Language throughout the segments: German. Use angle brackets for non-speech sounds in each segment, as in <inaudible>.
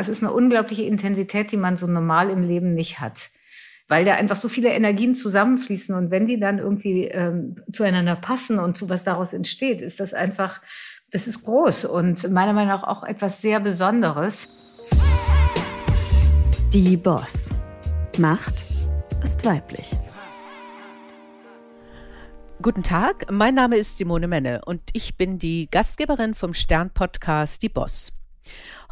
Es ist eine unglaubliche Intensität, die man so normal im Leben nicht hat. Weil da einfach so viele Energien zusammenfließen und wenn die dann irgendwie ähm, zueinander passen und zu was daraus entsteht, ist das einfach, das ist groß und meiner Meinung nach auch etwas sehr Besonderes. Die Boss. Macht ist weiblich. Guten Tag, mein Name ist Simone Menne und ich bin die Gastgeberin vom Stern-Podcast Die Boss.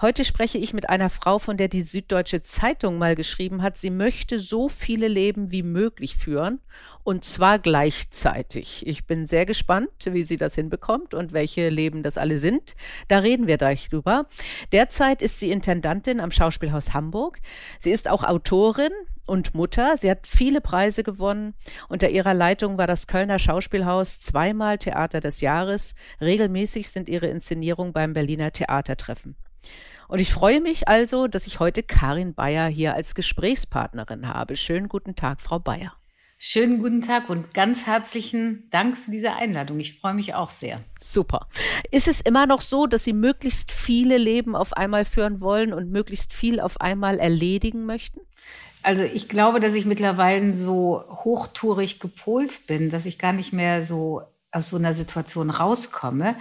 Heute spreche ich mit einer Frau, von der die Süddeutsche Zeitung mal geschrieben hat, sie möchte so viele Leben wie möglich führen und zwar gleichzeitig. Ich bin sehr gespannt, wie sie das hinbekommt und welche Leben das alle sind. Da reden wir gleich drüber. Derzeit ist sie Intendantin am Schauspielhaus Hamburg. Sie ist auch Autorin und Mutter. Sie hat viele Preise gewonnen. Unter ihrer Leitung war das Kölner Schauspielhaus zweimal Theater des Jahres. Regelmäßig sind ihre Inszenierungen beim Berliner Theatertreffen. Und ich freue mich also, dass ich heute Karin Bayer hier als Gesprächspartnerin habe. Schönen guten Tag, Frau Bayer. Schönen guten Tag und ganz herzlichen Dank für diese Einladung. Ich freue mich auch sehr. Super. Ist es immer noch so, dass Sie möglichst viele Leben auf einmal führen wollen und möglichst viel auf einmal erledigen möchten? Also ich glaube, dass ich mittlerweile so hochtourig gepolt bin, dass ich gar nicht mehr so aus so einer Situation rauskomme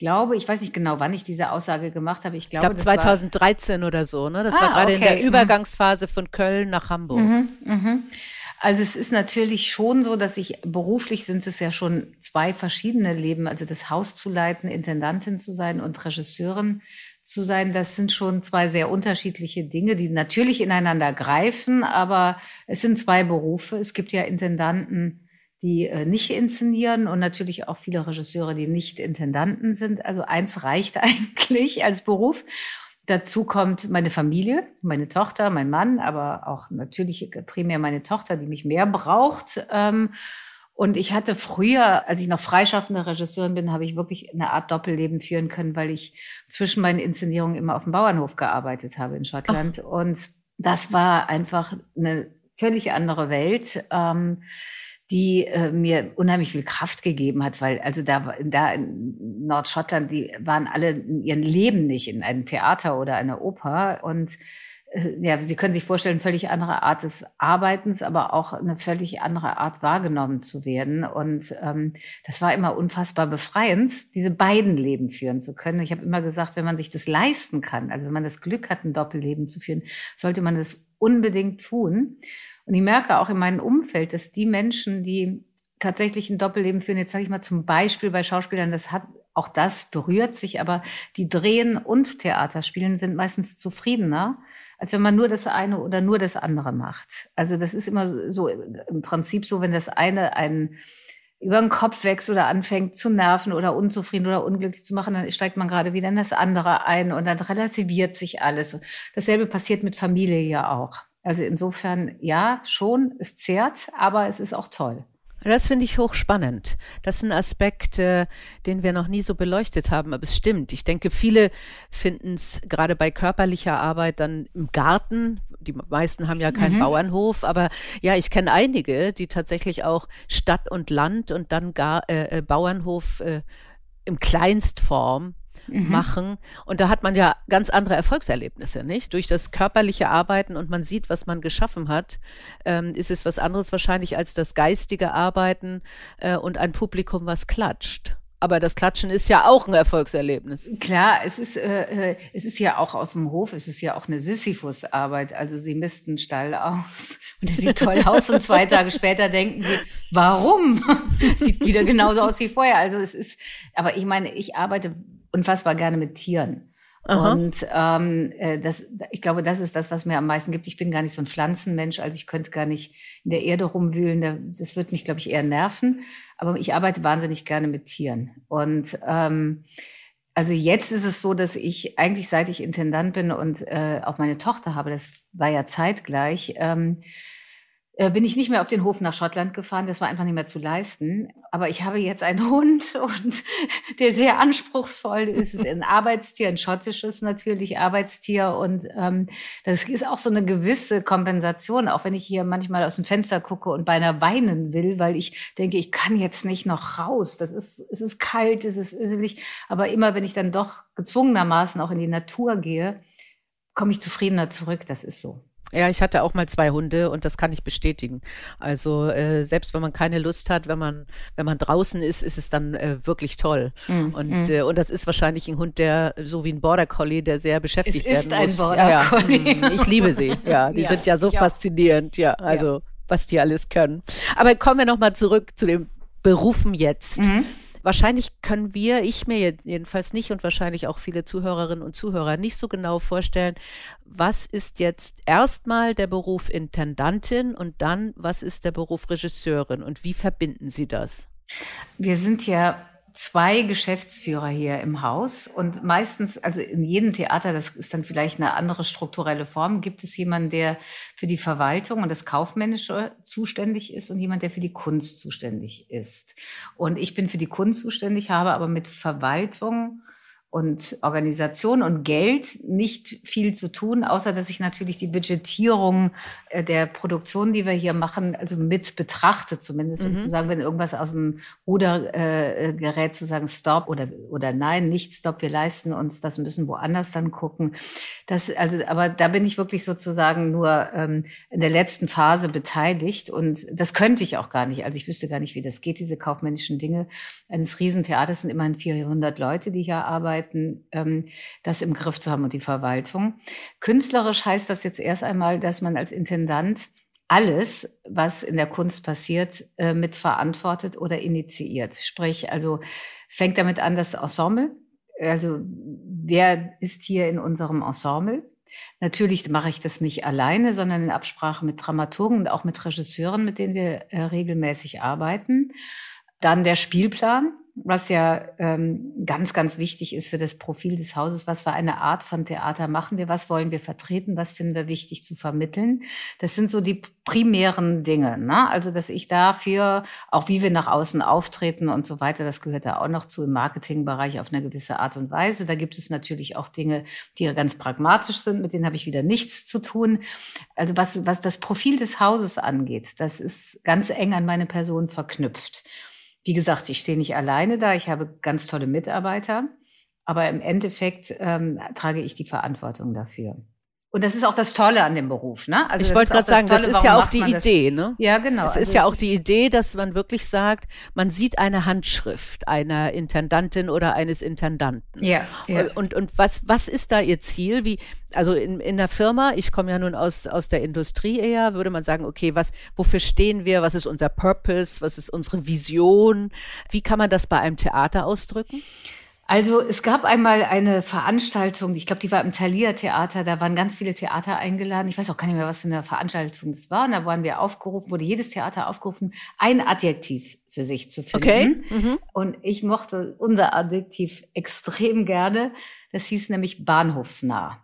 glaube, ich weiß nicht genau, wann ich diese Aussage gemacht habe. Ich glaube, ich glaube 2013 oder so. Ne? Das ah, war gerade okay. in der mhm. Übergangsphase von Köln nach Hamburg. Mhm, mhm. Also es ist natürlich schon so, dass ich beruflich sind es ja schon zwei verschiedene Leben, also das Haus zu leiten, Intendantin zu sein und Regisseurin zu sein, das sind schon zwei sehr unterschiedliche Dinge, die natürlich ineinander greifen, aber es sind zwei Berufe. Es gibt ja Intendanten, die äh, nicht inszenieren und natürlich auch viele Regisseure, die nicht Intendanten sind. Also eins reicht <laughs> eigentlich als Beruf. Dazu kommt meine Familie, meine Tochter, mein Mann, aber auch natürlich primär meine Tochter, die mich mehr braucht. Ähm, und ich hatte früher, als ich noch freischaffende Regisseurin bin, habe ich wirklich eine Art Doppelleben führen können, weil ich zwischen meinen Inszenierungen immer auf dem Bauernhof gearbeitet habe in Schottland. Ach. Und das war einfach eine völlig andere Welt. Ähm, die äh, mir unheimlich viel Kraft gegeben hat, weil also da, da in Nordschottland, die waren alle in ihrem Leben nicht in einem Theater oder einer Oper und ja, Sie können sich vorstellen, völlig andere Art des Arbeitens, aber auch eine völlig andere Art wahrgenommen zu werden. Und ähm, das war immer unfassbar befreiend, diese beiden Leben führen zu können. Ich habe immer gesagt, wenn man sich das leisten kann, also wenn man das Glück hat, ein Doppelleben zu führen, sollte man das unbedingt tun. Und ich merke auch in meinem Umfeld, dass die Menschen, die tatsächlich ein Doppelleben führen, jetzt sage ich mal zum Beispiel bei Schauspielern, das hat auch das berührt sich, aber die drehen und Theater spielen sind meistens zufriedener, als wenn man nur das eine oder nur das andere macht. Also das ist immer so im Prinzip so, wenn das eine einen über den Kopf wächst oder anfängt zu nerven oder unzufrieden oder unglücklich zu machen, dann steigt man gerade wieder in das andere ein und dann relativiert sich alles. Dasselbe passiert mit Familie ja auch. Also insofern, ja, schon, es zehrt, aber es ist auch toll. Das finde ich hochspannend. Das ist ein Aspekt, äh, den wir noch nie so beleuchtet haben, aber es stimmt. Ich denke, viele finden es gerade bei körperlicher Arbeit dann im Garten. Die meisten haben ja keinen mhm. Bauernhof, aber ja, ich kenne einige, die tatsächlich auch Stadt und Land und dann gar, äh, äh Bauernhof äh, im Kleinstform mhm. machen. Und da hat man ja ganz andere Erfolgserlebnisse, nicht? Durch das körperliche Arbeiten und man sieht, was man geschaffen hat, ähm, ist es was anderes wahrscheinlich als das geistige Arbeiten äh, und ein Publikum, was klatscht. Aber das Klatschen ist ja auch ein Erfolgserlebnis. Klar, es ist, äh, äh, es ist ja auch auf dem Hof, es ist ja auch eine Sisyphus-Arbeit. Also sie missten Stall aus und der sieht toll aus und zwei Tage später denken die, warum? <laughs> sieht wieder genauso aus wie vorher. Also es ist, aber ich meine, ich arbeite unfassbar gerne mit Tieren. Aha. Und ähm, äh, das, ich glaube, das ist das, was mir am meisten gibt. Ich bin gar nicht so ein Pflanzenmensch, also ich könnte gar nicht in der Erde rumwühlen. Das wird mich, glaube ich, eher nerven. Aber ich arbeite wahnsinnig gerne mit Tieren. Und ähm, also jetzt ist es so, dass ich eigentlich, seit ich Intendant bin und äh, auch meine Tochter habe, das war ja zeitgleich, ähm, äh, bin ich nicht mehr auf den Hof nach Schottland gefahren. Das war einfach nicht mehr zu leisten. Aber ich habe jetzt einen <laughs> Hund und der sehr anspruchsvoll ist. Es ist ein Arbeitstier, ein schottisches natürlich Arbeitstier. Und ähm, das ist auch so eine gewisse Kompensation, auch wenn ich hier manchmal aus dem Fenster gucke und beinahe weinen will, weil ich denke, ich kann jetzt nicht noch raus. Das ist, es ist kalt, es ist öselig. Aber immer, wenn ich dann doch gezwungenermaßen auch in die Natur gehe, komme ich zufriedener zurück. Das ist so. Ja, ich hatte auch mal zwei Hunde und das kann ich bestätigen. Also äh, selbst wenn man keine Lust hat, wenn man wenn man draußen ist, ist es dann äh, wirklich toll. Mm, und mm. Äh, und das ist wahrscheinlich ein Hund, der so wie ein Border Collie, der sehr beschäftigt es werden muss. ist ein Border Collie. Ja, ja. <laughs> Ich liebe sie. Ja, die ja, sind ja so faszinierend. Ja, also was die alles können. Aber kommen wir noch mal zurück zu den Berufen jetzt. Mhm. Wahrscheinlich können wir, ich mir jedenfalls nicht und wahrscheinlich auch viele Zuhörerinnen und Zuhörer nicht so genau vorstellen, was ist jetzt erstmal der Beruf Intendantin und dann, was ist der Beruf Regisseurin und wie verbinden Sie das? Wir sind ja zwei Geschäftsführer hier im Haus und meistens, also in jedem Theater, das ist dann vielleicht eine andere strukturelle Form, gibt es jemanden, der für die Verwaltung und das Kaufmännische zuständig ist und jemand, der für die Kunst zuständig ist. Und ich bin für die Kunst zuständig, habe aber mit Verwaltung und Organisation und Geld nicht viel zu tun, außer dass ich natürlich die Budgetierung äh, der Produktion, die wir hier machen, also mit betrachte zumindest, um mhm. zu sagen, wenn irgendwas aus dem Ruder äh, gerät, zu sagen Stop oder oder nein, nicht Stop, wir leisten uns das, müssen woanders dann gucken. Das also, aber da bin ich wirklich sozusagen nur ähm, in der letzten Phase beteiligt und das könnte ich auch gar nicht. Also ich wüsste gar nicht, wie das geht. Diese kaufmännischen Dinge eines Riesentheaters sind immerhin 400 Leute, die hier arbeiten arbeiten, ähm, das im Griff zu haben und die Verwaltung. Künstlerisch heißt das jetzt erst einmal, dass man als Intendant alles, was in der Kunst passiert, äh, mitverantwortet oder initiiert. Sprich, also es fängt damit an, das Ensemble. Also wer ist hier in unserem Ensemble? Natürlich mache ich das nicht alleine, sondern in Absprache mit Dramaturgen und auch mit Regisseuren, mit denen wir äh, regelmäßig arbeiten. Dann der Spielplan was ja ähm, ganz, ganz wichtig ist für das Profil des Hauses. Was für eine Art von Theater machen wir? Was wollen wir vertreten? Was finden wir wichtig zu vermitteln? Das sind so die primären Dinge. Ne? Also, dass ich dafür, auch wie wir nach außen auftreten und so weiter, das gehört da auch noch zu im Marketingbereich auf eine gewisse Art und Weise. Da gibt es natürlich auch Dinge, die ganz pragmatisch sind, mit denen habe ich wieder nichts zu tun. Also, was, was das Profil des Hauses angeht, das ist ganz eng an meine Person verknüpft. Wie gesagt, ich stehe nicht alleine da, ich habe ganz tolle Mitarbeiter, aber im Endeffekt ähm, trage ich die Verantwortung dafür. Und das ist auch das Tolle an dem Beruf, ne? Also ich wollte gerade sagen, Tolle, das ist ja auch die Idee, ne? Ja, genau. Es also ist ja auch die Idee, dass man wirklich sagt, man sieht eine Handschrift einer Intendantin oder eines Intendanten. Ja. ja. Und, und was, was ist da Ihr Ziel? Wie, also in, in der Firma, ich komme ja nun aus, aus der Industrie eher, würde man sagen, okay, was, wofür stehen wir? Was ist unser Purpose? Was ist unsere Vision? Wie kann man das bei einem Theater ausdrücken? Also es gab einmal eine Veranstaltung, ich glaube, die war im Thalia Theater, da waren ganz viele Theater eingeladen. Ich weiß auch gar nicht mehr, was für eine Veranstaltung das war. Und da waren wir aufgerufen, wurde jedes Theater aufgerufen, ein Adjektiv für sich zu finden. Okay. Mhm. Und ich mochte unser Adjektiv extrem gerne. Das hieß nämlich bahnhofsnah.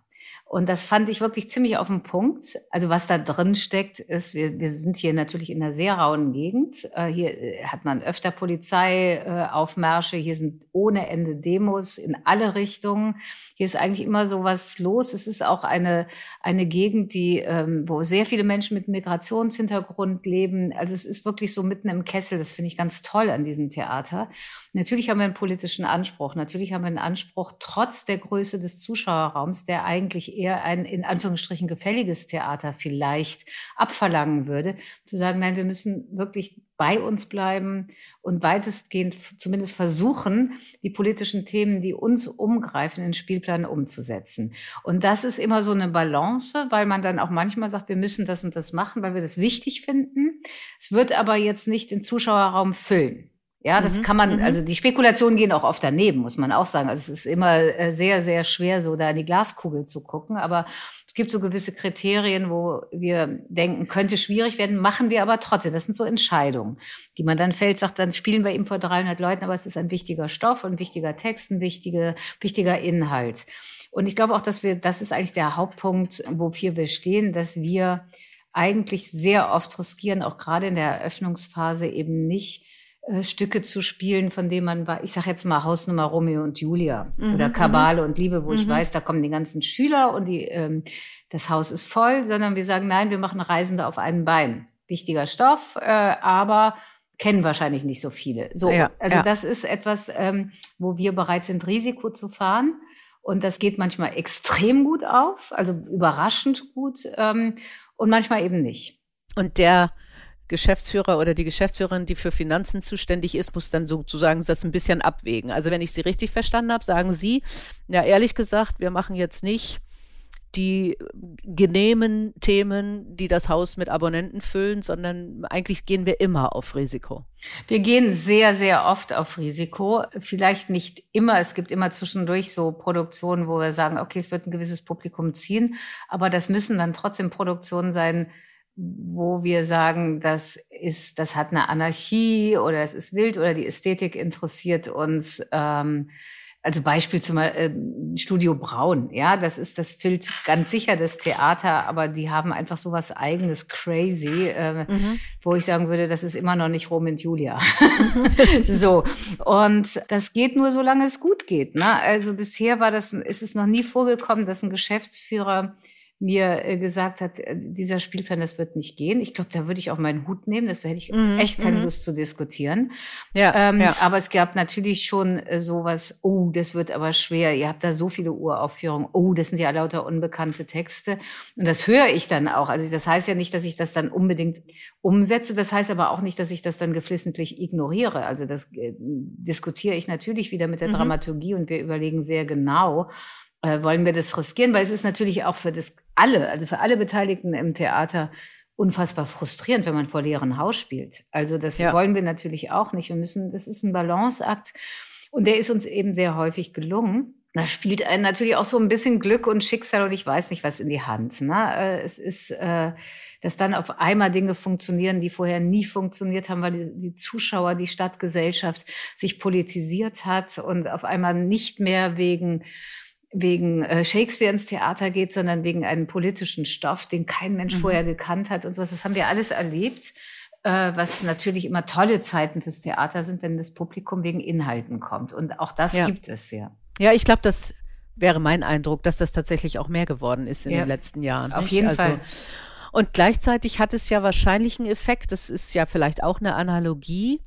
Und das fand ich wirklich ziemlich auf den Punkt. Also was da drin steckt, ist, wir, wir sind hier natürlich in einer sehr rauen Gegend. Äh, hier äh, hat man öfter Polizeiaufmärsche, äh, hier sind ohne Ende Demos in alle Richtungen. Hier ist eigentlich immer so was los. Es ist auch eine, eine Gegend, die, ähm, wo sehr viele Menschen mit Migrationshintergrund leben. Also es ist wirklich so mitten im Kessel. Das finde ich ganz toll an diesem Theater. Natürlich haben wir einen politischen Anspruch. Natürlich haben wir einen Anspruch, trotz der Größe des Zuschauerraums, der eigentlich eher ein in Anführungsstrichen gefälliges Theater vielleicht abverlangen würde, zu sagen, nein, wir müssen wirklich bei uns bleiben und weitestgehend zumindest versuchen, die politischen Themen, die uns umgreifen, in Spielplan umzusetzen. Und das ist immer so eine Balance, weil man dann auch manchmal sagt, wir müssen das und das machen, weil wir das wichtig finden. Es wird aber jetzt nicht den Zuschauerraum füllen. Ja, das mhm. kann man, mhm. also die Spekulationen gehen auch oft daneben, muss man auch sagen. Also es ist immer äh, sehr, sehr schwer, so da in die Glaskugel zu gucken. Aber es gibt so gewisse Kriterien, wo wir denken, könnte schwierig werden, machen wir aber trotzdem. Das sind so Entscheidungen, die man dann fällt, sagt, dann spielen wir eben vor 300 Leuten, aber es ist ein wichtiger Stoff, ein wichtiger Text, ein wichtiger, wichtiger Inhalt. Und ich glaube auch, dass wir, das ist eigentlich der Hauptpunkt, wofür wir stehen, dass wir eigentlich sehr oft riskieren, auch gerade in der Eröffnungsphase eben nicht äh, Stücke zu spielen, von denen man war, ich sage jetzt mal Hausnummer Romeo und Julia mhm, oder Kabale mhm. und Liebe, wo mhm. ich weiß, da kommen die ganzen Schüler und die, ähm, das Haus ist voll, sondern wir sagen, nein, wir machen Reisende auf einem Bein. Wichtiger Stoff, äh, aber kennen wahrscheinlich nicht so viele. So, ja, also ja. das ist etwas, ähm, wo wir bereit sind, Risiko zu fahren Und das geht manchmal extrem gut auf, also überraschend gut ähm, und manchmal eben nicht. Und der Geschäftsführer oder die Geschäftsführerin, die für Finanzen zuständig ist, muss dann sozusagen das ein bisschen abwägen. Also wenn ich Sie richtig verstanden habe, sagen Sie, ja ehrlich gesagt, wir machen jetzt nicht die genehmen Themen, die das Haus mit Abonnenten füllen, sondern eigentlich gehen wir immer auf Risiko. Wir gehen sehr, sehr oft auf Risiko. Vielleicht nicht immer. Es gibt immer zwischendurch so Produktionen, wo wir sagen, okay, es wird ein gewisses Publikum ziehen, aber das müssen dann trotzdem Produktionen sein, wo wir sagen, das ist, das hat eine Anarchie oder es ist wild oder die Ästhetik interessiert uns. Ähm, also Beispiel zum äh, Studio Braun, ja, das ist, das füllt ganz sicher das Theater, aber die haben einfach so was eigenes, crazy, äh, mhm. wo ich sagen würde, das ist immer noch nicht Rom und Julia. <laughs> so. Und das geht nur, solange es gut geht. Ne? Also bisher war das, ist es noch nie vorgekommen, dass ein Geschäftsführer mir äh, gesagt hat, äh, dieser Spielplan, das wird nicht gehen. Ich glaube, da würde ich auch meinen Hut nehmen. Das hätte ich mhm, echt keine mhm. Lust zu diskutieren. Ja, ähm, ja, Aber es gab natürlich schon äh, sowas, oh, das wird aber schwer. Ihr habt da so viele Uraufführungen. Oh, das sind ja lauter unbekannte Texte. Und das höre ich dann auch. Also das heißt ja nicht, dass ich das dann unbedingt umsetze. Das heißt aber auch nicht, dass ich das dann geflissentlich ignoriere. Also das äh, diskutiere ich natürlich wieder mit der mhm. Dramaturgie und wir überlegen sehr genau, äh, wollen wir das riskieren? Weil es ist natürlich auch für das alle, also für alle Beteiligten im Theater unfassbar frustrierend, wenn man vor leeren Haus spielt. Also das ja. wollen wir natürlich auch nicht. Wir müssen, das ist ein Balanceakt und der ist uns eben sehr häufig gelungen. Da spielt einen natürlich auch so ein bisschen Glück und Schicksal und ich weiß nicht was in die Hand. Ne? Äh, es ist, äh, dass dann auf einmal Dinge funktionieren, die vorher nie funktioniert haben, weil die, die Zuschauer, die Stadtgesellschaft sich politisiert hat und auf einmal nicht mehr wegen wegen äh, Shakespeare ins Theater geht, sondern wegen einem politischen Stoff, den kein Mensch mhm. vorher gekannt hat und sowas. Das haben wir alles erlebt, äh, was natürlich immer tolle Zeiten fürs Theater sind, wenn das Publikum wegen Inhalten kommt. Und auch das ja. gibt es ja. Ja, ich glaube, das wäre mein Eindruck, dass das tatsächlich auch mehr geworden ist in ja. den letzten Jahren. Auf nicht? jeden also, Fall. Und gleichzeitig hat es ja wahrscheinlich einen Effekt, das ist ja vielleicht auch eine Analogie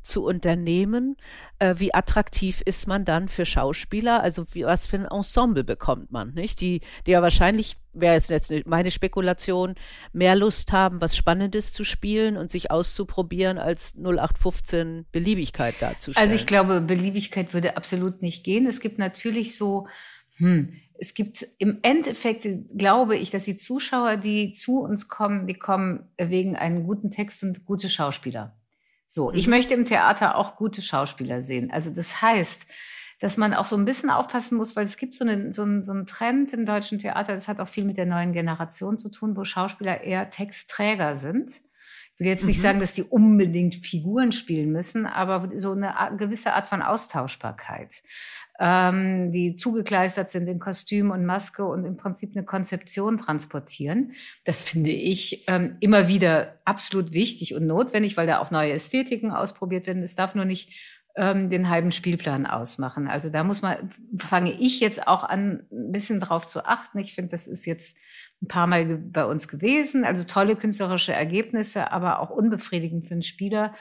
zu unternehmen, äh, wie attraktiv ist man dann für Schauspieler, also wie, was für ein Ensemble bekommt man, nicht? Die, die ja wahrscheinlich, wäre jetzt meine Spekulation, mehr Lust haben, was Spannendes zu spielen und sich auszuprobieren, als 0815 Beliebigkeit darzustellen. Also ich glaube, Beliebigkeit würde absolut nicht gehen. Es gibt natürlich so, hm, es gibt im Endeffekt, glaube ich, dass die Zuschauer, die zu uns kommen, die kommen wegen einem guten Text und gute Schauspieler. So, mhm. ich möchte im Theater auch gute Schauspieler sehen. Also das heißt, dass man auch so ein bisschen aufpassen muss, weil es gibt so, eine, so, einen, so einen Trend im deutschen Theater, das hat auch viel mit der neuen Generation zu tun, wo Schauspieler eher Textträger sind. Ich will jetzt nicht mhm. sagen, dass die unbedingt Figuren spielen müssen, aber so eine gewisse Art von Austauschbarkeit ähm, die zugekleistert sind in Kostüm und Maske und im Prinzip eine Konzeption transportieren. Das finde ich ähm, immer wieder absolut wichtig und notwendig, weil da auch neue Ästhetiken ausprobiert werden. Es darf nur nicht ähm, den halben Spielplan ausmachen. Also da muss man, fange ich jetzt auch an, ein bisschen drauf zu achten. Ich finde, das ist jetzt ein paar Mal bei uns gewesen. Also tolle künstlerische Ergebnisse, aber auch unbefriedigend für einen Spieler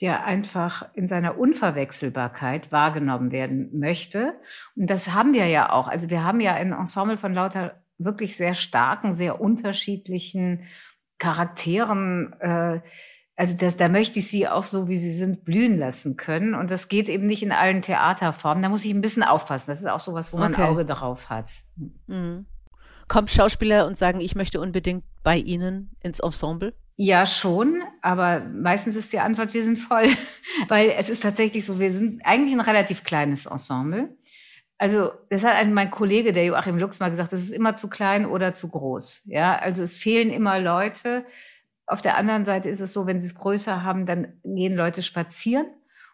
der einfach in seiner Unverwechselbarkeit wahrgenommen werden möchte. Und das haben wir ja auch. Also wir haben ja ein Ensemble von lauter wirklich sehr starken, sehr unterschiedlichen Charakteren. Äh, also das, da möchte ich sie auch so, wie sie sind, blühen lassen können. Und das geht eben nicht in allen Theaterformen. Da muss ich ein bisschen aufpassen. Das ist auch sowas, wo man okay. ein Auge darauf hat. Mhm. Kommt Schauspieler und sagen, ich möchte unbedingt bei Ihnen ins Ensemble? Ja, schon, aber meistens ist die Antwort, wir sind voll, <laughs> weil es ist tatsächlich so, wir sind eigentlich ein relativ kleines Ensemble. Also, das hat mein Kollege, der Joachim Lux, mal gesagt, das ist immer zu klein oder zu groß. Ja, also es fehlen immer Leute. Auf der anderen Seite ist es so, wenn sie es größer haben, dann gehen Leute spazieren.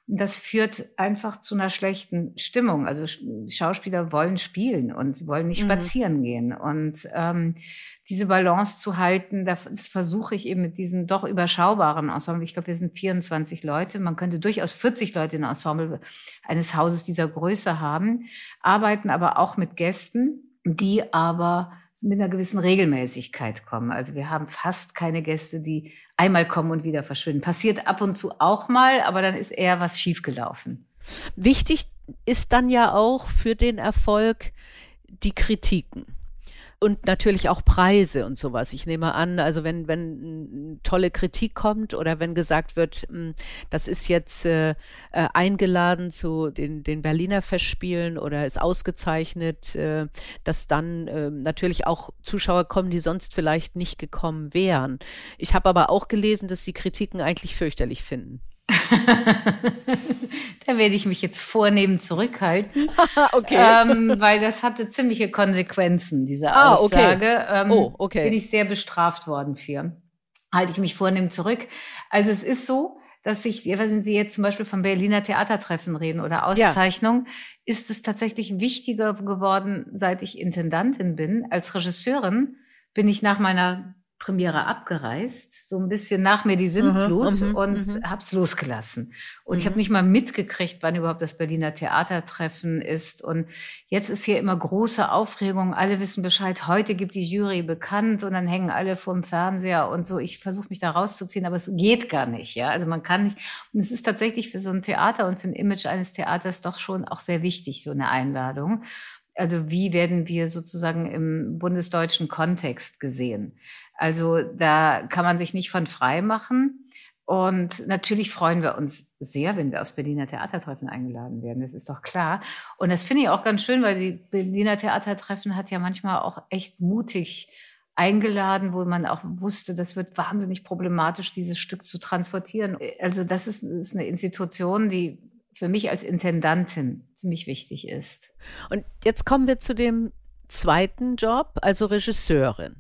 Und das führt einfach zu einer schlechten Stimmung. Also Schauspieler wollen spielen und sie wollen nicht mhm. spazieren gehen. Und ähm, diese Balance zu halten, das versuche ich eben mit diesen doch überschaubaren Ensemble. Ich glaube, wir sind 24 Leute. Man könnte durchaus 40 Leute in Ensemble eines Hauses dieser Größe haben, arbeiten aber auch mit Gästen, die aber mit einer gewissen Regelmäßigkeit kommen. Also wir haben fast keine Gäste, die einmal kommen und wieder verschwinden. Passiert ab und zu auch mal, aber dann ist eher was schiefgelaufen. Wichtig ist dann ja auch für den Erfolg die Kritiken und natürlich auch Preise und sowas. Ich nehme an, also wenn, wenn tolle Kritik kommt oder wenn gesagt wird, hm, das ist jetzt äh, äh, eingeladen zu den, den Berliner Festspielen oder ist ausgezeichnet, äh, dass dann äh, natürlich auch Zuschauer kommen, die sonst vielleicht nicht gekommen wären. Ich habe aber auch gelesen, dass sie Kritiken eigentlich fürchterlich finden. <laughs> da werde ich mich jetzt vornehm zurückhalten. <laughs> okay. Ähm, weil das hatte ziemliche Konsequenzen, diese ah, Aussage. Okay. Ähm, oh, okay. Bin ich sehr bestraft worden für. Halte ich mich vornehm zurück. Also es ist so, dass ich, wenn Sie jetzt zum Beispiel vom Berliner Theatertreffen reden oder Auszeichnung, ja. ist es tatsächlich wichtiger geworden, seit ich Intendantin bin. Als Regisseurin bin ich nach meiner Premiere abgereist, so ein bisschen nach mir die Sinnflut mhm, und mhm. hab's losgelassen. Und mhm. ich habe nicht mal mitgekriegt, wann überhaupt das Berliner Theatertreffen ist. Und jetzt ist hier immer große Aufregung. Alle wissen Bescheid. Heute gibt die Jury bekannt und dann hängen alle vorm Fernseher und so. Ich versuche mich da rauszuziehen, aber es geht gar nicht. Ja, also man kann nicht. Und es ist tatsächlich für so ein Theater und für ein Image eines Theaters doch schon auch sehr wichtig, so eine Einladung. Also wie werden wir sozusagen im bundesdeutschen Kontext gesehen? Also da kann man sich nicht von frei machen. Und natürlich freuen wir uns sehr, wenn wir aufs Berliner Theatertreffen eingeladen werden. Das ist doch klar. Und das finde ich auch ganz schön, weil die Berliner Theatertreffen hat ja manchmal auch echt mutig eingeladen, wo man auch wusste, das wird wahnsinnig problematisch, dieses Stück zu transportieren. Also das ist, ist eine Institution, die für mich als Intendantin ziemlich wichtig ist. Und jetzt kommen wir zu dem zweiten Job, also Regisseurin.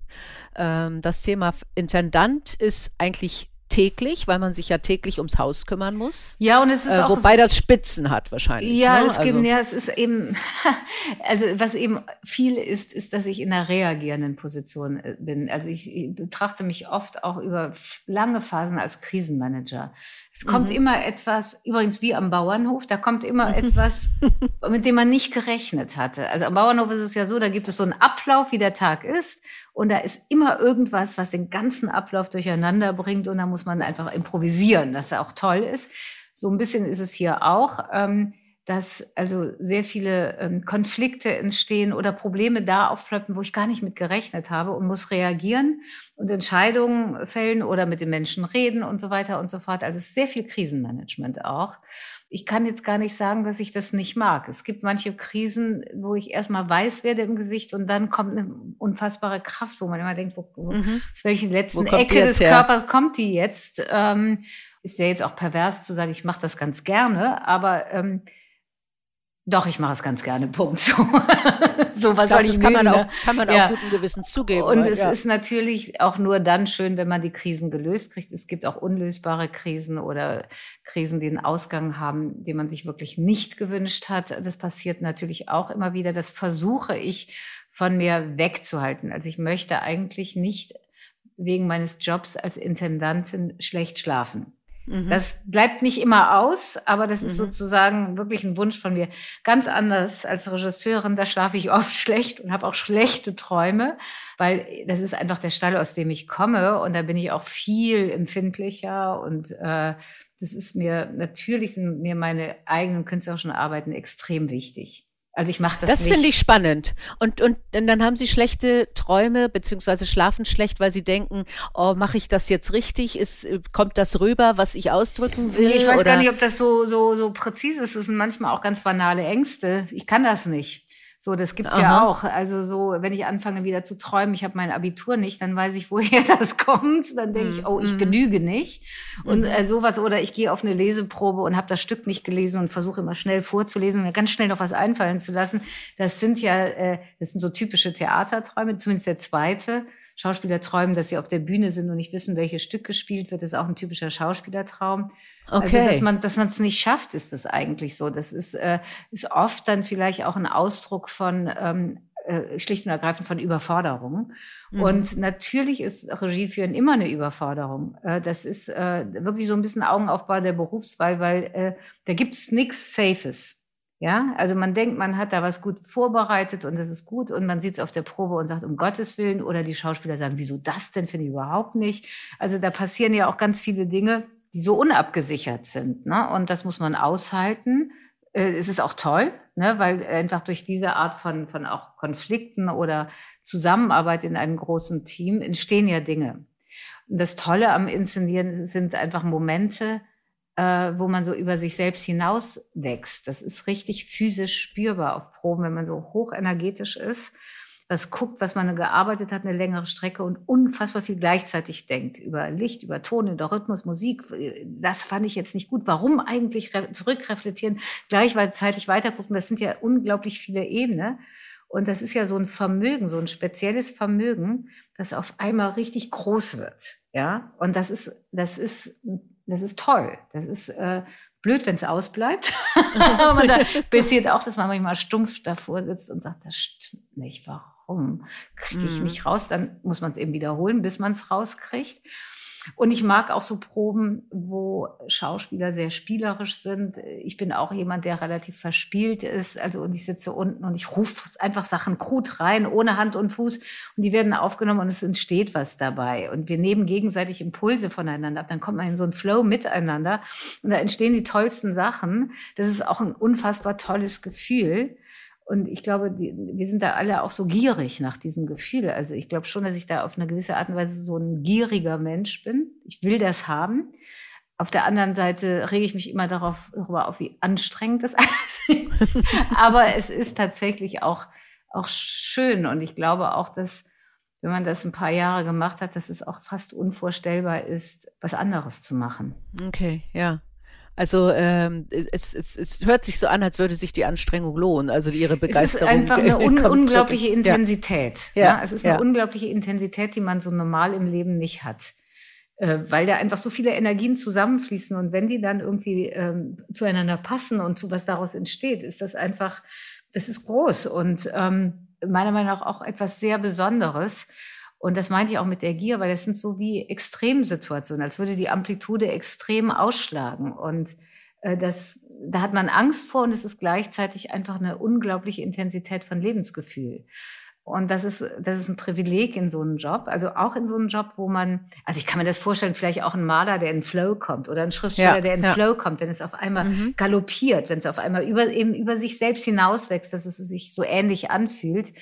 Ähm, das Thema Intendant ist eigentlich täglich, weil man sich ja täglich ums Haus kümmern muss. Ja, und es ist äh, auch. Wobei das Spitzen hat wahrscheinlich. Ja, ne? es gibt, also. ja, es ist eben, <laughs> also was eben viel ist, ist, dass ich in einer reagierenden Position äh, bin. Also ich, ich betrachte mich oft auch über lange Phasen als Krisenmanager. Es kommt mhm. immer etwas, übrigens wie am Bauernhof, da kommt immer etwas, <laughs> mit dem man nicht gerechnet hatte. Also am Bauernhof ist es ja so, da gibt es so einen Ablauf, wie der Tag ist. Und da ist immer irgendwas, was den ganzen Ablauf durcheinander bringt. Und da muss man einfach improvisieren, dass er auch toll ist. So ein bisschen ist es hier auch. Ähm, dass also sehr viele ähm, Konflikte entstehen oder Probleme da aufploppen, wo ich gar nicht mit gerechnet habe und muss reagieren und Entscheidungen fällen oder mit den Menschen reden und so weiter und so fort. Also es ist sehr viel Krisenmanagement auch. Ich kann jetzt gar nicht sagen, dass ich das nicht mag. Es gibt manche Krisen, wo ich erstmal weiß werde im Gesicht und dann kommt eine unfassbare Kraft, wo man immer denkt, wo, wo, mhm. aus welchen letzten Ecke des her? Körpers kommt die jetzt? Ähm, es wäre jetzt auch pervers zu sagen, ich mache das ganz gerne, aber ähm, doch, ich mache es ganz gerne. Punkt. <laughs> So, so was ich glaub, soll ich das kann man, auch, kann man ja. auch guten Gewissens zugeben. Und es ja. ist natürlich auch nur dann schön, wenn man die Krisen gelöst kriegt. Es gibt auch unlösbare Krisen oder Krisen, die einen Ausgang haben, den man sich wirklich nicht gewünscht hat. Das passiert natürlich auch immer wieder. Das versuche ich von mir wegzuhalten. Also ich möchte eigentlich nicht wegen meines Jobs als Intendantin schlecht schlafen. Mhm. Das bleibt nicht immer aus, aber das ist mhm. sozusagen wirklich ein Wunsch von mir. Ganz anders als Regisseurin, da schlafe ich oft <laughs> schlecht und habe auch schlechte Träume, weil das ist einfach der Stall, aus dem ich komme und da bin ich auch viel empfindlicher und äh, das ist mir natürlich sind mir meine eigenen künstlerischen Arbeiten extrem wichtig. Also ich mache das, das nicht. Das finde ich spannend. Und, und dann haben sie schlechte Träume beziehungsweise schlafen schlecht, weil sie denken, oh, mache ich das jetzt richtig? Ist, kommt das rüber, was ich ausdrücken will? Ich weiß oder? gar nicht, ob das so, so, so präzise ist. Es sind manchmal auch ganz banale Ängste. Ich kann das nicht. So, das gibt's Aha. ja auch. Also so, wenn ich anfange wieder zu träumen, ich habe mein Abitur nicht, dann weiß ich, <laughs> woher das kommt. Dann denke ich, oh, ich mhm. genüge nicht. Und mhm. äh, sowas oder ich gehe auf eine Leseprobe und habe das Stück nicht gelesen und versuche immer schnell vorzulesen und mir ganz schnell noch was einfallen zu lassen. Das sind ja, äh, das sind so typische Theaterträume, zumindest der zweite. Schauspieler träumen, dass sie auf der Bühne sind und nicht wissen, welches Stück gespielt wird. Das ist auch ein typischer Schauspielertraum. Okay. Also, dass man, dass man es nicht schafft, ist das eigentlich so. Das ist, äh, ist oft dann vielleicht auch ein Ausdruck von ähm, äh, schlicht und ergreifend von Überforderung. Mhm. Und natürlich ist Regie führen immer eine Überforderung. Äh, das ist äh, wirklich so ein bisschen Augenaufbau der Berufswahl, weil äh, da gibt's nichts Safes. Ja, also man denkt, man hat da was gut vorbereitet und das ist gut und man sieht es auf der Probe und sagt, um Gottes Willen, oder die Schauspieler sagen, wieso das denn, finde ich überhaupt nicht. Also da passieren ja auch ganz viele Dinge, die so unabgesichert sind. Ne? Und das muss man aushalten. äh, es ist auch toll, ne, weil einfach durch diese Art von, von auch Konflikten oder Zusammenarbeit in einem großen Team entstehen ja Dinge. Und das Tolle am Inszenieren sind einfach Momente, äh, wo man so über sich selbst hinaus wächst. Das ist richtig physisch spürbar auf Proben, wenn man so hochenergetisch ist, was guckt, was man gearbeitet hat, eine längere Strecke und unfassbar viel gleichzeitig denkt über Licht, über Ton, über Rhythmus, Musik. Das fand ich jetzt nicht gut. Warum eigentlich zurückreflektieren, gleichzeitig weitergucken? Das sind ja unglaublich viele Ebenen. Und das ist ja so ein Vermögen, so ein spezielles Vermögen, das auf einmal richtig groß wird. Ja, und das ist, das ist, das ist toll. Das ist äh, blöd, <laughs> <laughs> wenn es ausbleibt. Aber da passiert auch, dass man manchmal stumpf davor sitzt und sagt, das stimmt nicht. Warum kriege ich mhm. nicht raus? Dann muss man es eben wiederholen, bis man es rauskriegt. Und ich mag auch so Proben, wo Schauspieler sehr spielerisch sind. Ich bin auch jemand, der relativ verspielt ist. Also, und ich sitze unten und ich rufe einfach Sachen krut rein, ohne Hand und Fuß. Und die werden aufgenommen und es entsteht was dabei. Und wir nehmen gegenseitig Impulse voneinander ab. Dann kommt man in so einen Flow miteinander. Und da entstehen die tollsten Sachen. Das ist auch ein unfassbar tolles Gefühl. Und ich glaube, die, wir sind da alle auch so gierig nach diesem Gefühl. Also ich glaube schon, dass ich da auf eine gewisse Art und Weise so ein gieriger Mensch bin. Ich will das haben. Auf der anderen Seite rege ich mich immer darauf, darüber auf, wie anstrengend das <laughs> alles ist. Aber es ist tatsächlich auch, auch schön. Und ich glaube auch, dass wenn man das ein paar Jahre gemacht hat, dass es auch fast unvorstellbar ist, was anderes zu machen. Okay, ja. Also ähm, es, es, es hört sich so an, als würde sich die Anstrengung lohnen, also ihre Begeisterung. Es ist einfach <laughs> eine un unglaubliche Intensität. Ja. ja. es ist eine ja. unglaubliche Intensität, die man so normal im Leben nicht hat. Äh, weil da einfach so viele Energien zusammenfließen und wenn die dann irgendwie ähm, zueinander passen und zu was daraus entsteht, ist das einfach, das ist groß und ähm, meiner Meinung nach auch etwas sehr Besonderes. Und das meinte ich auch mit der Gier, weil das sind so wie Extremsituationen, als würde die Amplitude extrem ausschlagen. Und äh, das, da hat man Angst vor und es ist gleichzeitig einfach eine unglaubliche Intensität von Lebensgefühl. Und das ist, das ist ein Privileg in so einem Job. Also auch in so einem Job, wo man, also ich kann mir das vorstellen, vielleicht auch ein Maler, der in Flow kommt oder ein Schriftsteller, ja, der in ja. Flow kommt, wenn es auf einmal mhm. galoppiert, wenn es auf einmal über, eben über sich selbst hinauswächst, dass es sich so ähnlich anfühlt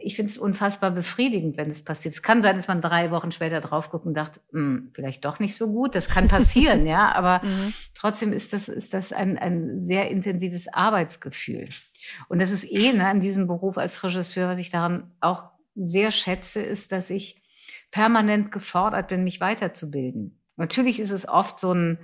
ich finde es unfassbar befriedigend, wenn es passiert. Es kann sein, dass man drei Wochen später drauf guckt und dachte, hm, vielleicht doch nicht so gut. Das kann passieren, <laughs> ja. Aber mhm. trotzdem ist das, ist das ein, ein sehr intensives Arbeitsgefühl. Und das ist eh ne, in diesem Beruf als Regisseur, was ich daran auch sehr schätze, ist, dass ich permanent gefordert bin, mich weiterzubilden. Natürlich ist es oft so ein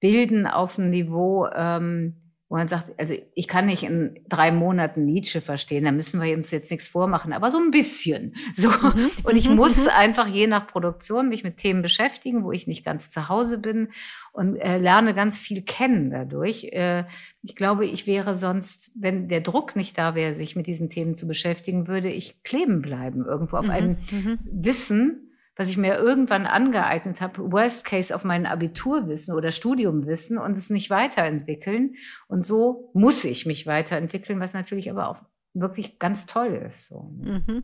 Bilden auf einem Niveau, ähm, wo man sagt, also ich kann nicht in drei Monaten Nietzsche verstehen, da müssen wir uns jetzt nichts vormachen, aber so ein bisschen. So. Mhm. Und ich mhm. muss mhm. einfach je nach Produktion mich mit Themen beschäftigen, wo ich nicht ganz zu Hause bin und äh, lerne ganz viel kennen dadurch. Äh, ich glaube, ich wäre sonst, wenn der Druck nicht da wäre, sich mit diesen Themen zu beschäftigen, würde ich kleben bleiben irgendwo auf einem. Wissen, was ich mir irgendwann angeeignet habe, Worst Case auf mein Abiturwissen oder Studiumwissen und es nicht weiterentwickeln. Und so muss ich mich weiterentwickeln, was natürlich aber auch wirklich ganz toll ist. So. Mhm.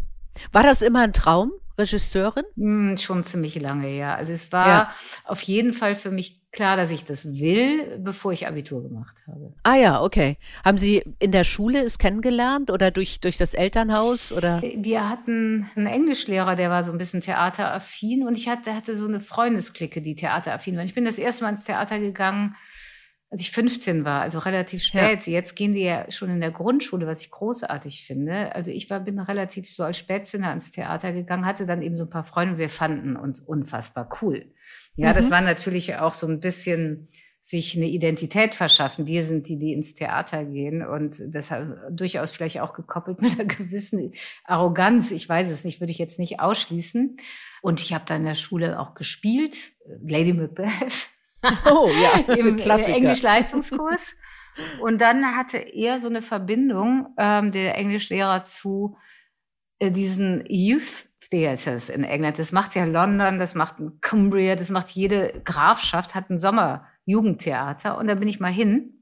War das immer ein Traum, Regisseurin? Hm, schon ziemlich lange, ja. Also es war ja. auf jeden Fall für mich klar, dass ich das will, bevor ich Abitur gemacht habe. Ah ja, okay. Haben Sie in der Schule es kennengelernt oder durch, durch das Elternhaus oder? Wir hatten einen Englischlehrer, der war so ein bisschen theateraffin und ich hatte, hatte so eine Freundesklicke, die theateraffin war. Ich bin das erste Mal ins Theater gegangen, als ich 15 war, also relativ spät. Ja. Jetzt gehen die ja schon in der Grundschule, was ich großartig finde. Also ich war, bin relativ so als Spätzünder ins Theater gegangen, hatte dann eben so ein paar Freunde und wir fanden uns unfassbar cool. Ja, mhm. das war natürlich auch so ein bisschen sich eine Identität verschaffen. Wir sind die, die ins Theater gehen und deshalb durchaus vielleicht auch gekoppelt <laughs> mit einer gewissen Arroganz. Ich weiß es nicht, würde ich jetzt nicht ausschließen. Und ich habe dann in der Schule auch gespielt, Lady Macbeth. <laughs> Oh ja, <laughs> im Englisch-Leistungskurs. Und dann hatte er so eine Verbindung, ähm, der Englischlehrer, zu äh, diesen Youth Theaters in England. Das macht ja London, das macht Cumbria, das macht jede Grafschaft, hat ein Sommerjugendtheater. Und da bin ich mal hin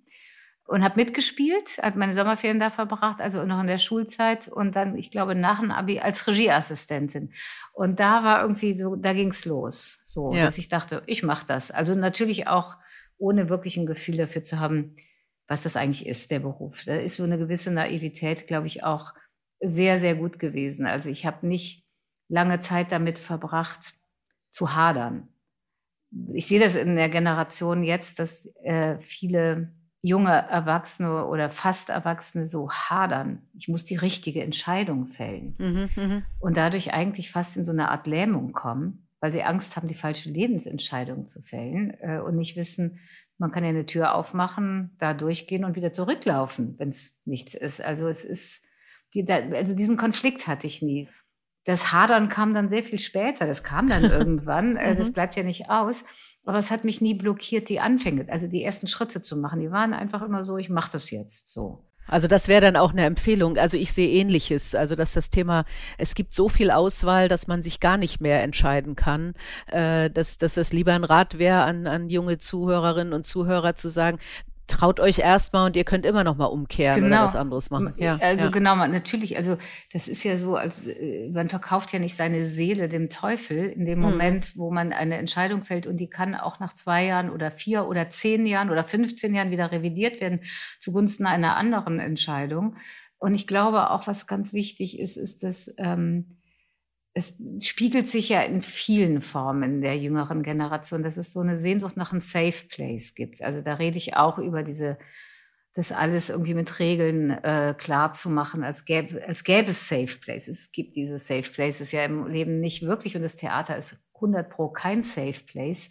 und habe mitgespielt, habe meine Sommerferien da verbracht, also noch in der Schulzeit und dann, ich glaube, nach dem Abi als Regieassistentin. Und da war irgendwie so, da ging's los, so, ja. dass ich dachte, ich mache das. Also natürlich auch ohne wirklich ein Gefühl dafür zu haben, was das eigentlich ist, der Beruf. Da ist so eine gewisse Naivität, glaube ich, auch sehr, sehr gut gewesen. Also ich habe nicht lange Zeit damit verbracht, zu hadern. Ich sehe das in der Generation jetzt, dass äh, viele junge Erwachsene oder fast Erwachsene so hadern. Ich muss die richtige Entscheidung fällen. Mhm, mh. Und dadurch eigentlich fast in so eine Art Lähmung kommen, weil sie Angst haben, die falsche Lebensentscheidung zu fällen äh, und nicht wissen, man kann ja eine Tür aufmachen, da durchgehen und wieder zurücklaufen, wenn es nichts ist. Also es ist, die, also diesen Konflikt hatte ich nie. Das Hadern kam dann sehr viel später. Das kam dann <laughs> irgendwann. Äh, das mhm. bleibt ja nicht aus. Aber es hat mich nie blockiert, die Anfänge, also die ersten Schritte zu machen. Die waren einfach immer so, ich mache das jetzt so. Also das wäre dann auch eine Empfehlung. Also ich sehe ähnliches. Also dass das Thema, es gibt so viel Auswahl, dass man sich gar nicht mehr entscheiden kann. Äh, dass, dass das lieber ein Rat wäre an, an junge Zuhörerinnen und Zuhörer zu sagen, traut euch erstmal und ihr könnt immer noch mal umkehren genau. oder was anderes machen. Ja, also ja. genau, natürlich, also das ist ja so, als äh, man verkauft ja nicht seine Seele dem Teufel in dem hm. Moment, wo man eine Entscheidung fällt und die kann auch nach zwei Jahren oder vier oder zehn Jahren oder 15 Jahren wieder revidiert werden zugunsten einer anderen Entscheidung. Und ich glaube auch, was ganz wichtig ist, ist, dass ähm, es spiegelt sich ja in vielen Formen der jüngeren Generation, dass es so eine Sehnsucht nach einem Safe Place gibt. Also da rede ich auch über diese, das alles irgendwie mit Regeln äh, klar zu machen, als gäbe, als gäbe es Safe Places. Es gibt diese Safe Places ja im Leben nicht wirklich und das Theater ist 100 pro kein Safe Place.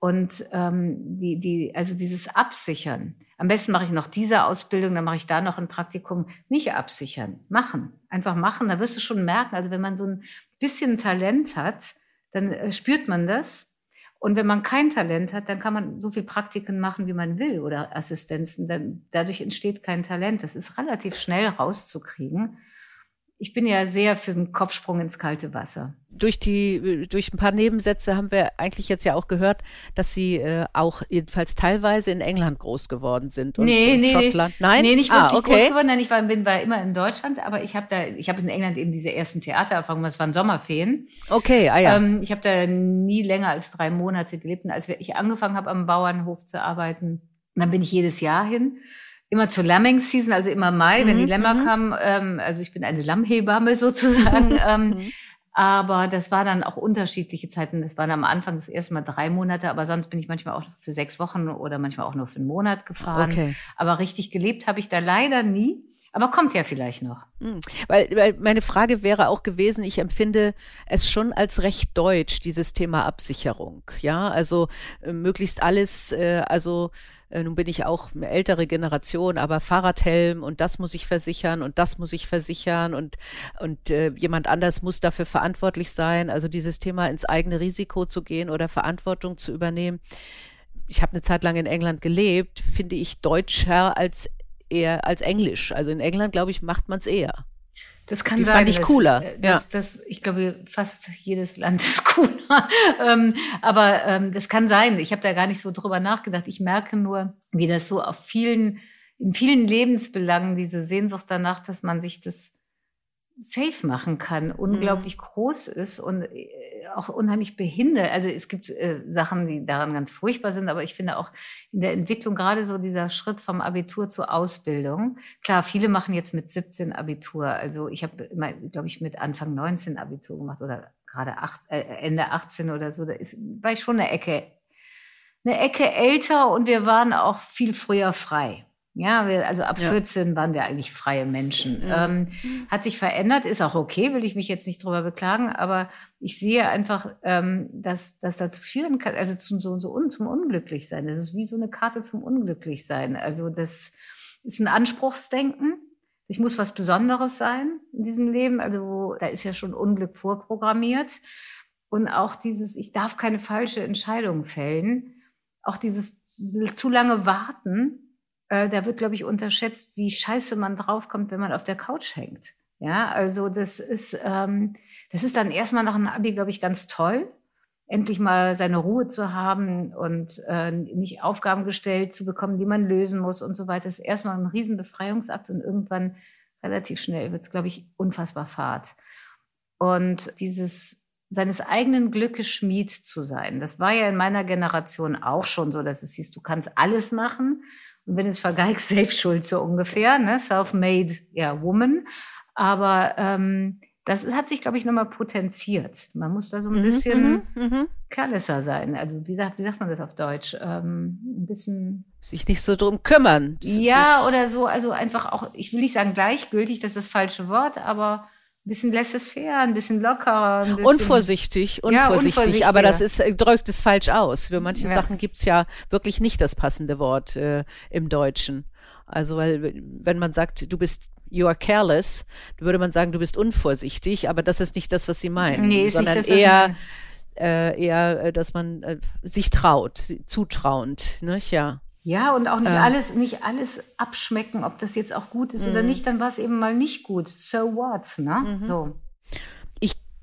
Und ähm, die, die, also dieses Absichern. Am besten mache ich noch diese Ausbildung, dann mache ich da noch ein Praktikum. Nicht absichern, machen. Einfach machen. Da wirst du schon merken, also wenn man so ein bisschen Talent hat, dann äh, spürt man das. Und wenn man kein Talent hat, dann kann man so viel Praktiken machen, wie man will oder Assistenzen. Dann, dadurch entsteht kein Talent. Das ist relativ schnell rauszukriegen ich bin ja sehr für den Kopfsprung ins kalte Wasser. Durch die, durch ein paar Nebensätze haben wir eigentlich jetzt ja auch gehört, dass Sie äh, auch jedenfalls teilweise in England groß geworden sind und, nee, und nee, Schottland. Nein, nee, nicht wirklich ah, okay. groß geworden. Nein, ich war, bin war immer in Deutschland, aber ich habe da, ich habe in England eben diese ersten Theatererfahrungen. Das waren Sommerferien. Okay, ah ja. Ähm, ich habe da nie länger als drei Monate gelebt. Und als ich angefangen habe, am Bauernhof zu arbeiten, dann bin ich jedes Jahr hin immer zur Lambing Season, also immer Mai, mhm, wenn die mhm, Lämmer mhm. kamen. Ähm, also ich bin eine Lammhebamme <laughs> sozusagen. <laughs> ähm, mhm. Aber das war dann auch unterschiedliche Zeiten. Das waren am Anfang das erste Mal drei Monate, aber sonst bin ich manchmal auch für sechs Wochen oder manchmal auch nur für einen Monat gefahren. Okay. Aber richtig gelebt habe ich da leider nie. Aber kommt ja vielleicht noch. Mhm. Weil, weil meine Frage wäre auch gewesen, ich empfinde es schon als recht deutsch, dieses Thema Absicherung. Ja, also äh, möglichst alles, äh, also äh, nun bin ich auch eine ältere Generation, aber Fahrradhelm und das muss ich versichern und das muss ich versichern und, und äh, jemand anders muss dafür verantwortlich sein. Also dieses Thema ins eigene Risiko zu gehen oder Verantwortung zu übernehmen. Ich habe eine Zeit lang in England gelebt, finde ich deutscher als eher als Englisch. Also in England, glaube ich, macht man es eher. Das kann die sein. fand ich cooler. Das, das, ja. das, ich glaube, fast jedes Land <laughs> ist cooler. ähm, aber ähm, das kann sein. Ich habe da gar nicht so drüber nachgedacht. Ich merke nur, wie das so auf vielen, in vielen Lebensbelangen diese Sehnsucht danach, dass man sich das safe machen kann, unglaublich mhm. groß ist und äh, auch unheimlich behindert. Also es gibt äh, Sachen, die daran ganz furchtbar sind, aber ich finde auch in der Entwicklung gerade so dieser Schritt vom Abitur zur Ausbildung. Klar, viele machen jetzt mit 17 Abitur. Also ich habe, glaube ich, mit Anfang 19 Abitur gemacht oder gerade acht, äh, Ende 18 oder so. Da ist, war ich schon eine Ecke, eine Ecke älter und wir waren auch viel früher frei. Ja, wir, also ab ja. 14 waren wir eigentlich freie Menschen. Mhm. Ähm, hat sich verändert, ist auch okay, will ich mich jetzt nicht drüber beklagen, aber ich sehe einfach, ähm, dass das dazu führen kann, also zum, so, so un, zum Unglücklichsein. Das ist wie so eine Karte zum Unglücklichsein. Also das ist ein Anspruchsdenken. Ich muss was Besonderes sein in diesem Leben. Also da ist ja schon Unglück vorprogrammiert. Und auch dieses, ich darf keine falsche Entscheidung fällen. Auch dieses zu lange Warten äh, da wird, glaube ich, unterschätzt, wie scheiße man draufkommt, wenn man auf der Couch hängt. Ja, also das ist, ähm, das ist dann erstmal nach einem Abi, glaube ich, ganz toll, endlich mal seine Ruhe zu haben und äh, nicht Aufgaben gestellt zu bekommen, die man lösen muss und so weiter. Das ist erstmal ein Riesenbefreiungsakt und irgendwann relativ schnell wird es, glaube ich, unfassbar fad. Und dieses seines eigenen Glückes Schmied zu sein, das war ja in meiner Generation auch schon so, dass es hieß, du kannst alles machen Und wenn es vergeigst, <laughs> selbst schuld so ungefähr, ne? Self-made, ja, Woman. Aber ähm, das hat sich, glaube ich, nochmal potenziert. Man muss da so ein mhm, bisschen mhm, mhm, carelesser sein. Also wie sagt, wie sagt man das auf Deutsch? Ähm, ein bisschen sich nicht so drum kümmern. Ja, oder so, also einfach auch, ich will nicht sagen gleichgültig, das ist das falsche Wort, aber bisschen laissez-faire, ein bisschen lockerer. Ein bisschen unvorsichtig, unvorsichtig, ja, aber das ist, äh, drückt es falsch aus. Für manche ja. Sachen gibt's ja wirklich nicht das passende Wort äh, im Deutschen. Also, weil, wenn man sagt, du bist you are careless, würde man sagen, du bist unvorsichtig, aber das ist nicht das, was sie meinen, nee, sondern das, eher, äh, eher, äh, dass man äh, sich traut, zutrauend, ne? Ja. Ja, und auch nicht äh. alles, nicht alles abschmecken, ob das jetzt auch gut ist mhm. oder nicht, dann war es eben mal nicht gut. So what, ne? Mhm. So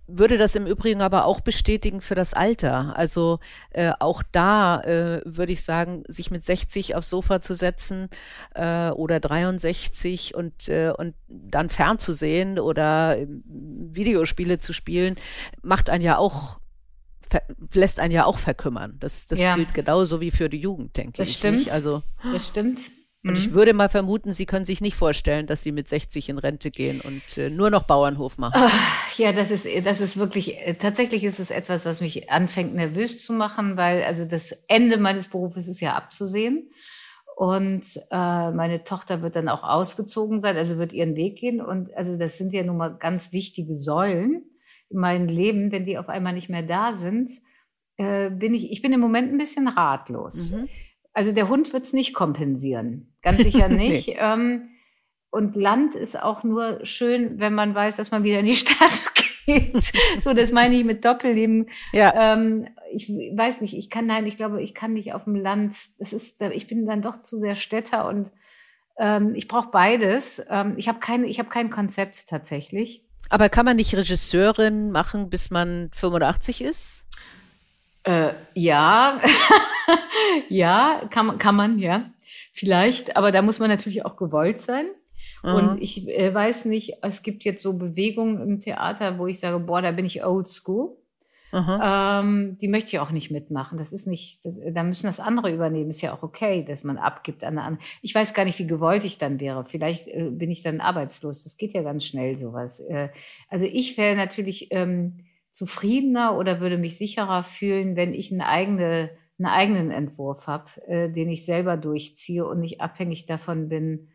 würde das im Übrigen aber auch bestätigen für das Alter. Also äh, auch da äh, würde ich sagen, sich mit 60 aufs Sofa zu setzen äh, oder 63 und, äh, und dann fernzusehen oder ähm, Videospiele zu spielen, macht einen ja auch lässt einen ja auch verkümmern. Das, das ja. gilt genauso wie für die Jugend, denke das ich. Stimmt. Nicht? Also, das stimmt. Und mhm. ich würde mal vermuten, Sie können sich nicht vorstellen, dass Sie mit 60 in Rente gehen und äh, nur noch Bauernhof machen. Ach, ja, das ist, das ist wirklich, äh, tatsächlich ist es etwas, was mich anfängt nervös zu machen, weil also das Ende meines Berufes ist ja abzusehen. Und äh, meine Tochter wird dann auch ausgezogen sein, also wird ihren Weg gehen. Und also das sind ja nun mal ganz wichtige Säulen in meinem Leben. Wenn die auf einmal nicht mehr da sind, äh, bin ich, ich bin im Moment ein bisschen ratlos. Mhm. Also der Hund wird es nicht kompensieren. Ganz sicher <laughs> nicht. nee. ähm, und Land ist auch nur schön, wenn man weiß, dass man wieder in die <laughs> Stadt geht. so, das meine ich mit Doppelleben. Ja. Ähm, ich weiß nicht, ich kann nein, ich glaube, ich kann nicht auf dem Land. Das ist, ich bin dann doch zu sehr Städter und ähm, ich brauche beides. Ähm, ich habe keine, ich habe kein Konzept tatsächlich. Aber kann man nicht Regisseurin machen, bis man 85 ist? Äh, ja, <laughs> ja, kann, kann man, ja, vielleicht. Aber da muss man natürlich auch gewollt sein. Mhm. Und ich äh, weiß nicht, es gibt jetzt so Bewegungen im Theater, wo ich sage, boah, da bin ich old school. Ähm, die möchte ich auch nicht mitmachen. Das ist nicht, das, da müssen das andere übernehmen. Ist ja auch okay, dass man abgibt an andere. Ich weiß gar nicht, wie gewollt ich dann wäre. Vielleicht äh, bin ich dann arbeitslos. Das geht ja ganz schnell, sowas. Äh, also ich wäre natürlich ähm, zufriedener oder würde mich sicherer fühlen, wenn ich eine eigene, einen eigenen Entwurf habe, äh, den ich selber durchziehe und nicht abhängig davon bin,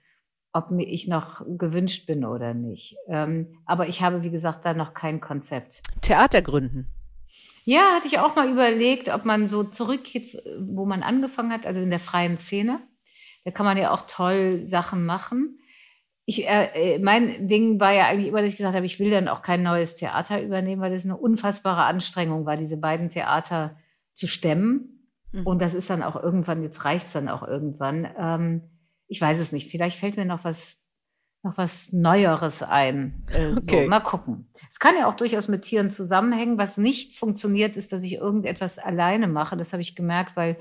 ob mir ich noch gewünscht bin oder nicht. Ähm, aber ich habe, wie gesagt, da noch kein Konzept. Theater gründen. Ja, hatte ich auch mal überlegt, ob man so zurückgeht, wo man angefangen hat, also in der freien Szene. Da kann man ja auch toll Sachen machen ich, äh, äh, mein Ding war ja eigentlich immer, dass ich gesagt habe, ich will dann auch kein neues Theater übernehmen, weil das eine unfassbare Anstrengung war, diese beiden Theater zu stemmen. Mhm. Und das ist dann auch irgendwann, jetzt reicht es dann auch irgendwann. Ähm, ich weiß es nicht. Vielleicht fällt mir noch was, noch was Neueres ein. Äh, okay. So, mal gucken. Es kann ja auch durchaus mit Tieren zusammenhängen. Was nicht funktioniert, ist, dass ich irgendetwas alleine mache. Das habe ich gemerkt, weil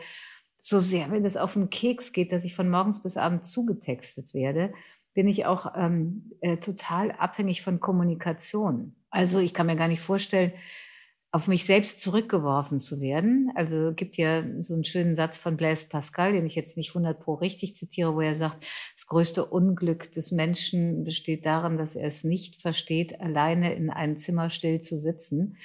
so sehr, wenn es auf den Keks geht, dass ich von morgens bis abends zugetextet werde bin ich auch ähm, äh, total abhängig von Kommunikation. Also ich kann mir gar nicht vorstellen, auf mich selbst zurückgeworfen zu werden. Also gibt ja so einen schönen Satz von Blaise Pascal, den ich jetzt nicht 100 pro richtig zitiere, wo er sagt, das größte Unglück des Menschen besteht darin, dass er es nicht versteht, alleine in einem Zimmer still zu sitzen.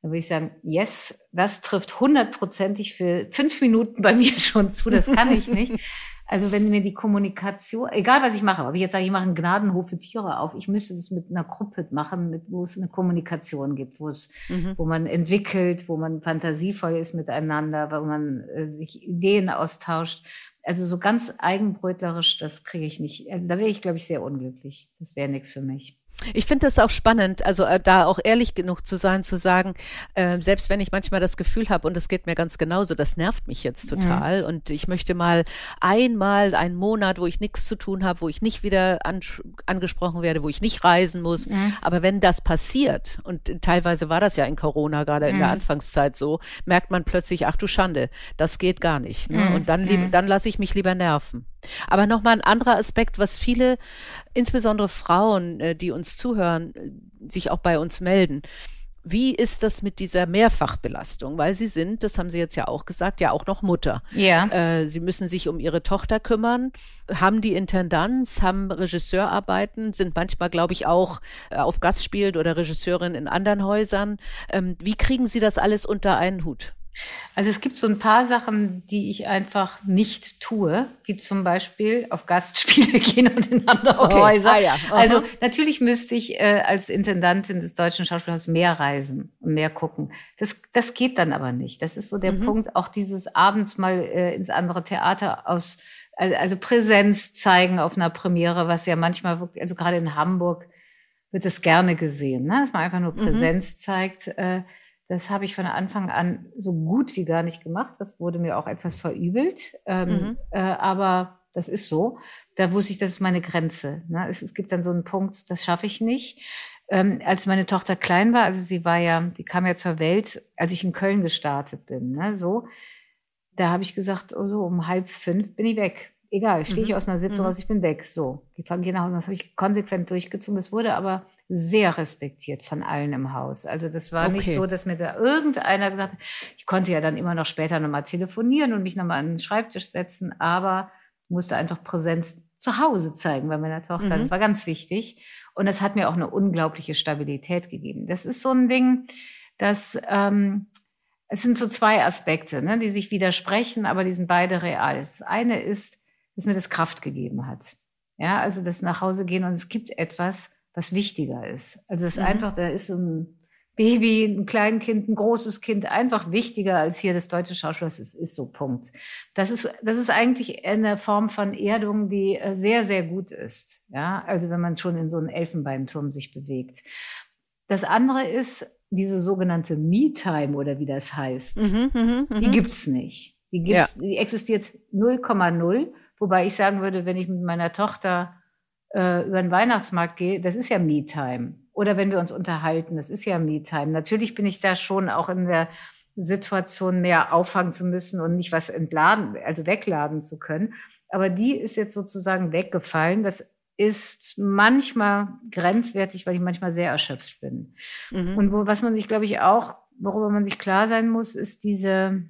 Da würde ich sagen, yes, das trifft hundertprozentig für fünf Minuten bei mir schon zu, das kann ich nicht. <laughs> Also wenn mir die Kommunikation, egal was ich mache, ob ich jetzt sage, ich mache einen Gnadenhof für Tiere auf, ich müsste das mit einer Gruppe machen, mit, wo es eine Kommunikation gibt, wo es, mhm. wo man entwickelt, wo man fantasievoll ist miteinander, wo man äh, sich Ideen austauscht. Also so ganz eigenbrötlerisch, das kriege ich nicht. Also da wäre ich, glaube ich, sehr unglücklich. Das wäre nichts für mich. Ich finde das auch spannend, also äh, da auch ehrlich genug zu sein, zu sagen, äh, selbst wenn ich manchmal das Gefühl habe, und es geht mir ganz genauso, das nervt mich jetzt total mhm. und ich möchte mal einmal einen Monat, wo ich nichts zu tun habe, wo ich nicht wieder an, angesprochen werde, wo ich nicht reisen muss. Mhm. Aber wenn das passiert, und teilweise war das ja in Corona, gerade in der. Anfangszeit so, merkt man plötzlich, ach du Schande, das geht gar nicht. Ne? Und dann, dann lasse ich mich lieber nerven. Aber nochmal ein anderer Aspekt, was viele, insbesondere Frauen, äh, die uns zuhören, äh, sich auch bei uns melden. Wie ist das mit dieser Mehrfachbelastung? Weil Sie sind, das haben Sie jetzt ja auch gesagt, ja auch noch Mutter. Ja. Äh, Sie müssen sich um Ihre Tochter kümmern, haben die Intendanz, haben Regisseurarbeiten, sind manchmal, glaube ich, auch äh, auf Gast spielt oder Regisseurin in anderen Häusern. Ähm, wie kriegen Sie das alles unter einen Hut? Also es gibt so ein paar Sachen, die ich einfach nicht tue, wie zum Beispiel auf Gastspiele <laughs> gehen und in andere okay. Häuser. Ah, ja. Also natürlich müsste ich äh, als Intendantin des Deutschen Schauspielhauses mehr reisen und mehr gucken. Das, das geht dann aber nicht. Das ist so der mhm. Punkt, auch dieses abends mal äh, ins andere Theater aus, also Präsenz zeigen auf einer Premiere, was ja manchmal, wirklich, also gerade in Hamburg wird es gerne gesehen, ne? dass man einfach nur mhm. Präsenz mhm. zeigt. Äh, das habe ich von Anfang an so gut wie gar nicht gemacht. Das wurde mir auch etwas verübelt. Ähm, mhm. äh, aber das ist so. Da wusste ich, das ist meine Grenze. Ne? Es, es, gibt dann so einen Punkt, das schaffe ich nicht. Ähm, als meine Tochter klein war, also sie war ja, die kam ja zur Welt, als ich in Köln gestartet bin, ne? so, da habe ich gesagt, oh so, um halb fünf bin ich weg. Egal, stehe ich mhm. aus einer Sitzung mhm. aus, ich bin weg. So, die gehen nach Hause. Das habe ich konsequent durchgezogen. Das wurde aber sehr respektiert von allen im Haus. Also das war okay. nicht so, dass mir da irgendeiner gesagt hat, ich konnte ja dann immer noch später nochmal telefonieren und mich nochmal an den Schreibtisch setzen, aber musste einfach Präsenz zu Hause zeigen bei meiner Tochter. Mhm. Das war ganz wichtig. Und das hat mir auch eine unglaubliche Stabilität gegeben. Das ist so ein Ding, dass ähm, es sind so zwei Aspekte, ne, die sich widersprechen, aber die sind beide real. Das eine ist, dass mir das Kraft gegeben hat. Ja, also das nach Hause gehen und es gibt etwas, was wichtiger ist. Also es ist mhm. einfach, da ist so ein Baby, ein Kleinkind, ein großes Kind einfach wichtiger als hier das deutsche Schauspiel. Das ist, ist so Punkt. Das ist, das ist eigentlich eine Form von Erdung, die äh, sehr, sehr gut ist. Ja, also wenn man schon in so einem Elfenbeinturm sich bewegt. Das andere ist diese sogenannte Me-Time oder wie das heißt. Mhm, mh, mh. Die gibt's nicht. Die gibt's, ja. die existiert 0,0. Wobei ich sagen würde, wenn ich mit meiner Tochter äh, über den Weihnachtsmarkt gehe, das ist ja Me-Time. Oder wenn wir uns unterhalten, das ist ja Me-Time. Natürlich bin ich da schon auch in der Situation, mehr auffangen zu müssen und nicht was entladen, also wegladen zu können. Aber die ist jetzt sozusagen weggefallen. Das ist manchmal grenzwertig, weil ich manchmal sehr erschöpft bin. Mhm. Und wo, was man sich, glaube ich, auch, worüber man sich klar sein muss, ist diese,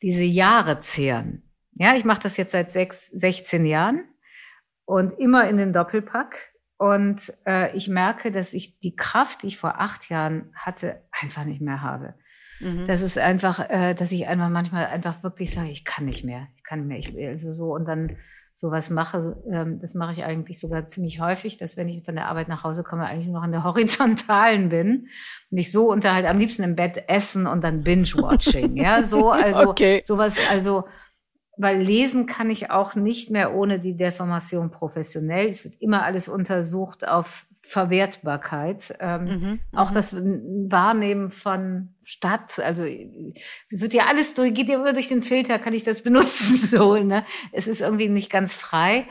diese Jahre zehren. Ja, ich mache das jetzt seit sechs, 16 Jahren und immer in den Doppelpack. Und äh, ich merke, dass ich die Kraft, die ich vor acht Jahren hatte, einfach nicht mehr habe. Mhm. Das ist einfach, äh, dass ich einfach manchmal einfach wirklich sage, ich kann nicht mehr, ich kann nicht mehr, ich, also so und dann sowas mache, ähm, das mache ich eigentlich sogar ziemlich häufig, dass wenn ich von der Arbeit nach Hause komme, eigentlich noch in der <laughs> Horizontalen bin und ich so unterhalte, am liebsten im Bett essen und dann Binge-Watching, ja, so, also <laughs> okay. sowas, also weil lesen kann ich auch nicht mehr ohne die Deformation professionell. Es wird immer alles untersucht auf Verwertbarkeit. Ähm, mhm, auch mhm. das Wahrnehmen von Stadt, also wird ja alles durch, geht ja immer durch den Filter, kann ich das <laughs> benutzen so. Ne? Es ist irgendwie nicht ganz frei.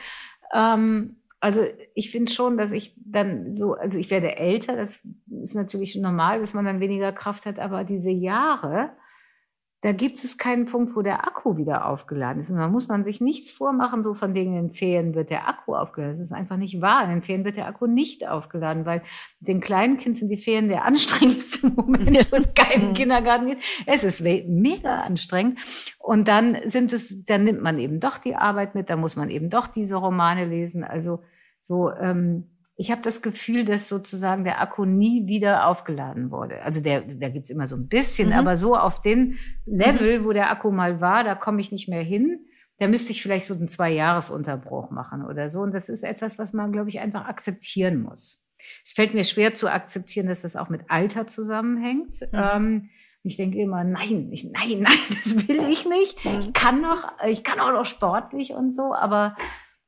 Ähm, also ich finde schon, dass ich dann so, also ich werde älter, das ist natürlich normal, dass man dann weniger Kraft hat, aber diese Jahre, da gibt es keinen Punkt, wo der Akku wieder aufgeladen ist. Und da muss man sich nichts vormachen, so von wegen den Ferien wird der Akku aufgeladen. Das ist einfach nicht wahr. In den Ferien wird der Akku nicht aufgeladen, weil den kleinen Kind sind die Ferien der anstrengendste <laughs> Moment, wo es keinen mhm. Kindergarten gibt. Es ist mega anstrengend. Und dann sind es, dann nimmt man eben doch die Arbeit mit, da muss man eben doch diese Romane lesen. Also so, ähm, ich habe das Gefühl, dass sozusagen der Akku nie wieder aufgeladen wurde. Also der, da gibt's immer so ein bisschen, mhm. aber so auf den Level, mhm. wo der Akku mal war, da komme ich nicht mehr hin. Da müsste ich vielleicht so einen Zwei-Jahres-Unterbruch machen oder so. Und das ist etwas, was man, glaube ich, einfach akzeptieren muss. Es fällt mir schwer zu akzeptieren, dass das auch mit Alter zusammenhängt. Mhm. Ähm, ich denke immer, nein, ich, nein, <laughs> nein, das will ich nicht. Mhm. Ich kann noch, ich kann auch noch sportlich und so, aber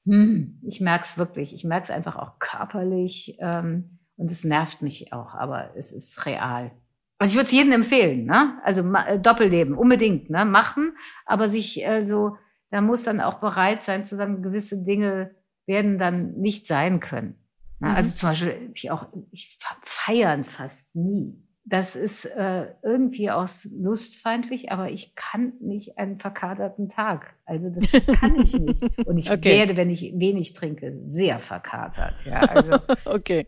hm, ich merke es wirklich. Ich merke es einfach auch körperlich ähm, und es nervt mich auch, aber es ist real. Also ich würde es jedem empfehlen, ne? Also äh, Doppelleben unbedingt, ne? Machen, aber sich also da muss dann auch bereit sein zu sagen, gewisse Dinge werden dann nicht sein können. Ne? Mhm. Also zum Beispiel ich auch ich feiern fast nie das ist äh, irgendwie aus lustfeindlich, aber ich kann nicht einen verkaterten Tag. Also das <laughs> kann ich nicht. Und ich okay. werde, wenn ich wenig trinke, sehr verkatert. Ja, also. <laughs> okay.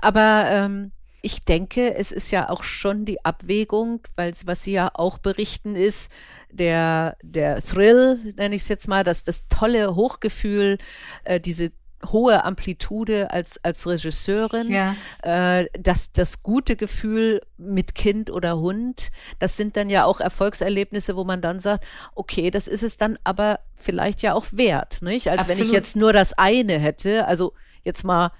Aber ähm, Ich denke, es ist ja auch schon die Abwägung, weil was Sie ja auch berichten ist, der, der Thrill, nenne ich es jetzt mal, das, das tolle Hochgefühl, äh, diese hohe Amplitude als, als Regisseurin, ja. äh, das, das gute Gefühl mit Kind oder Hund, das sind dann ja auch Erfolgserlebnisse, wo man dann sagt, okay, das ist es dann aber vielleicht ja auch wert, nicht? Als Absolut. wenn ich jetzt nur das eine hätte, also jetzt mal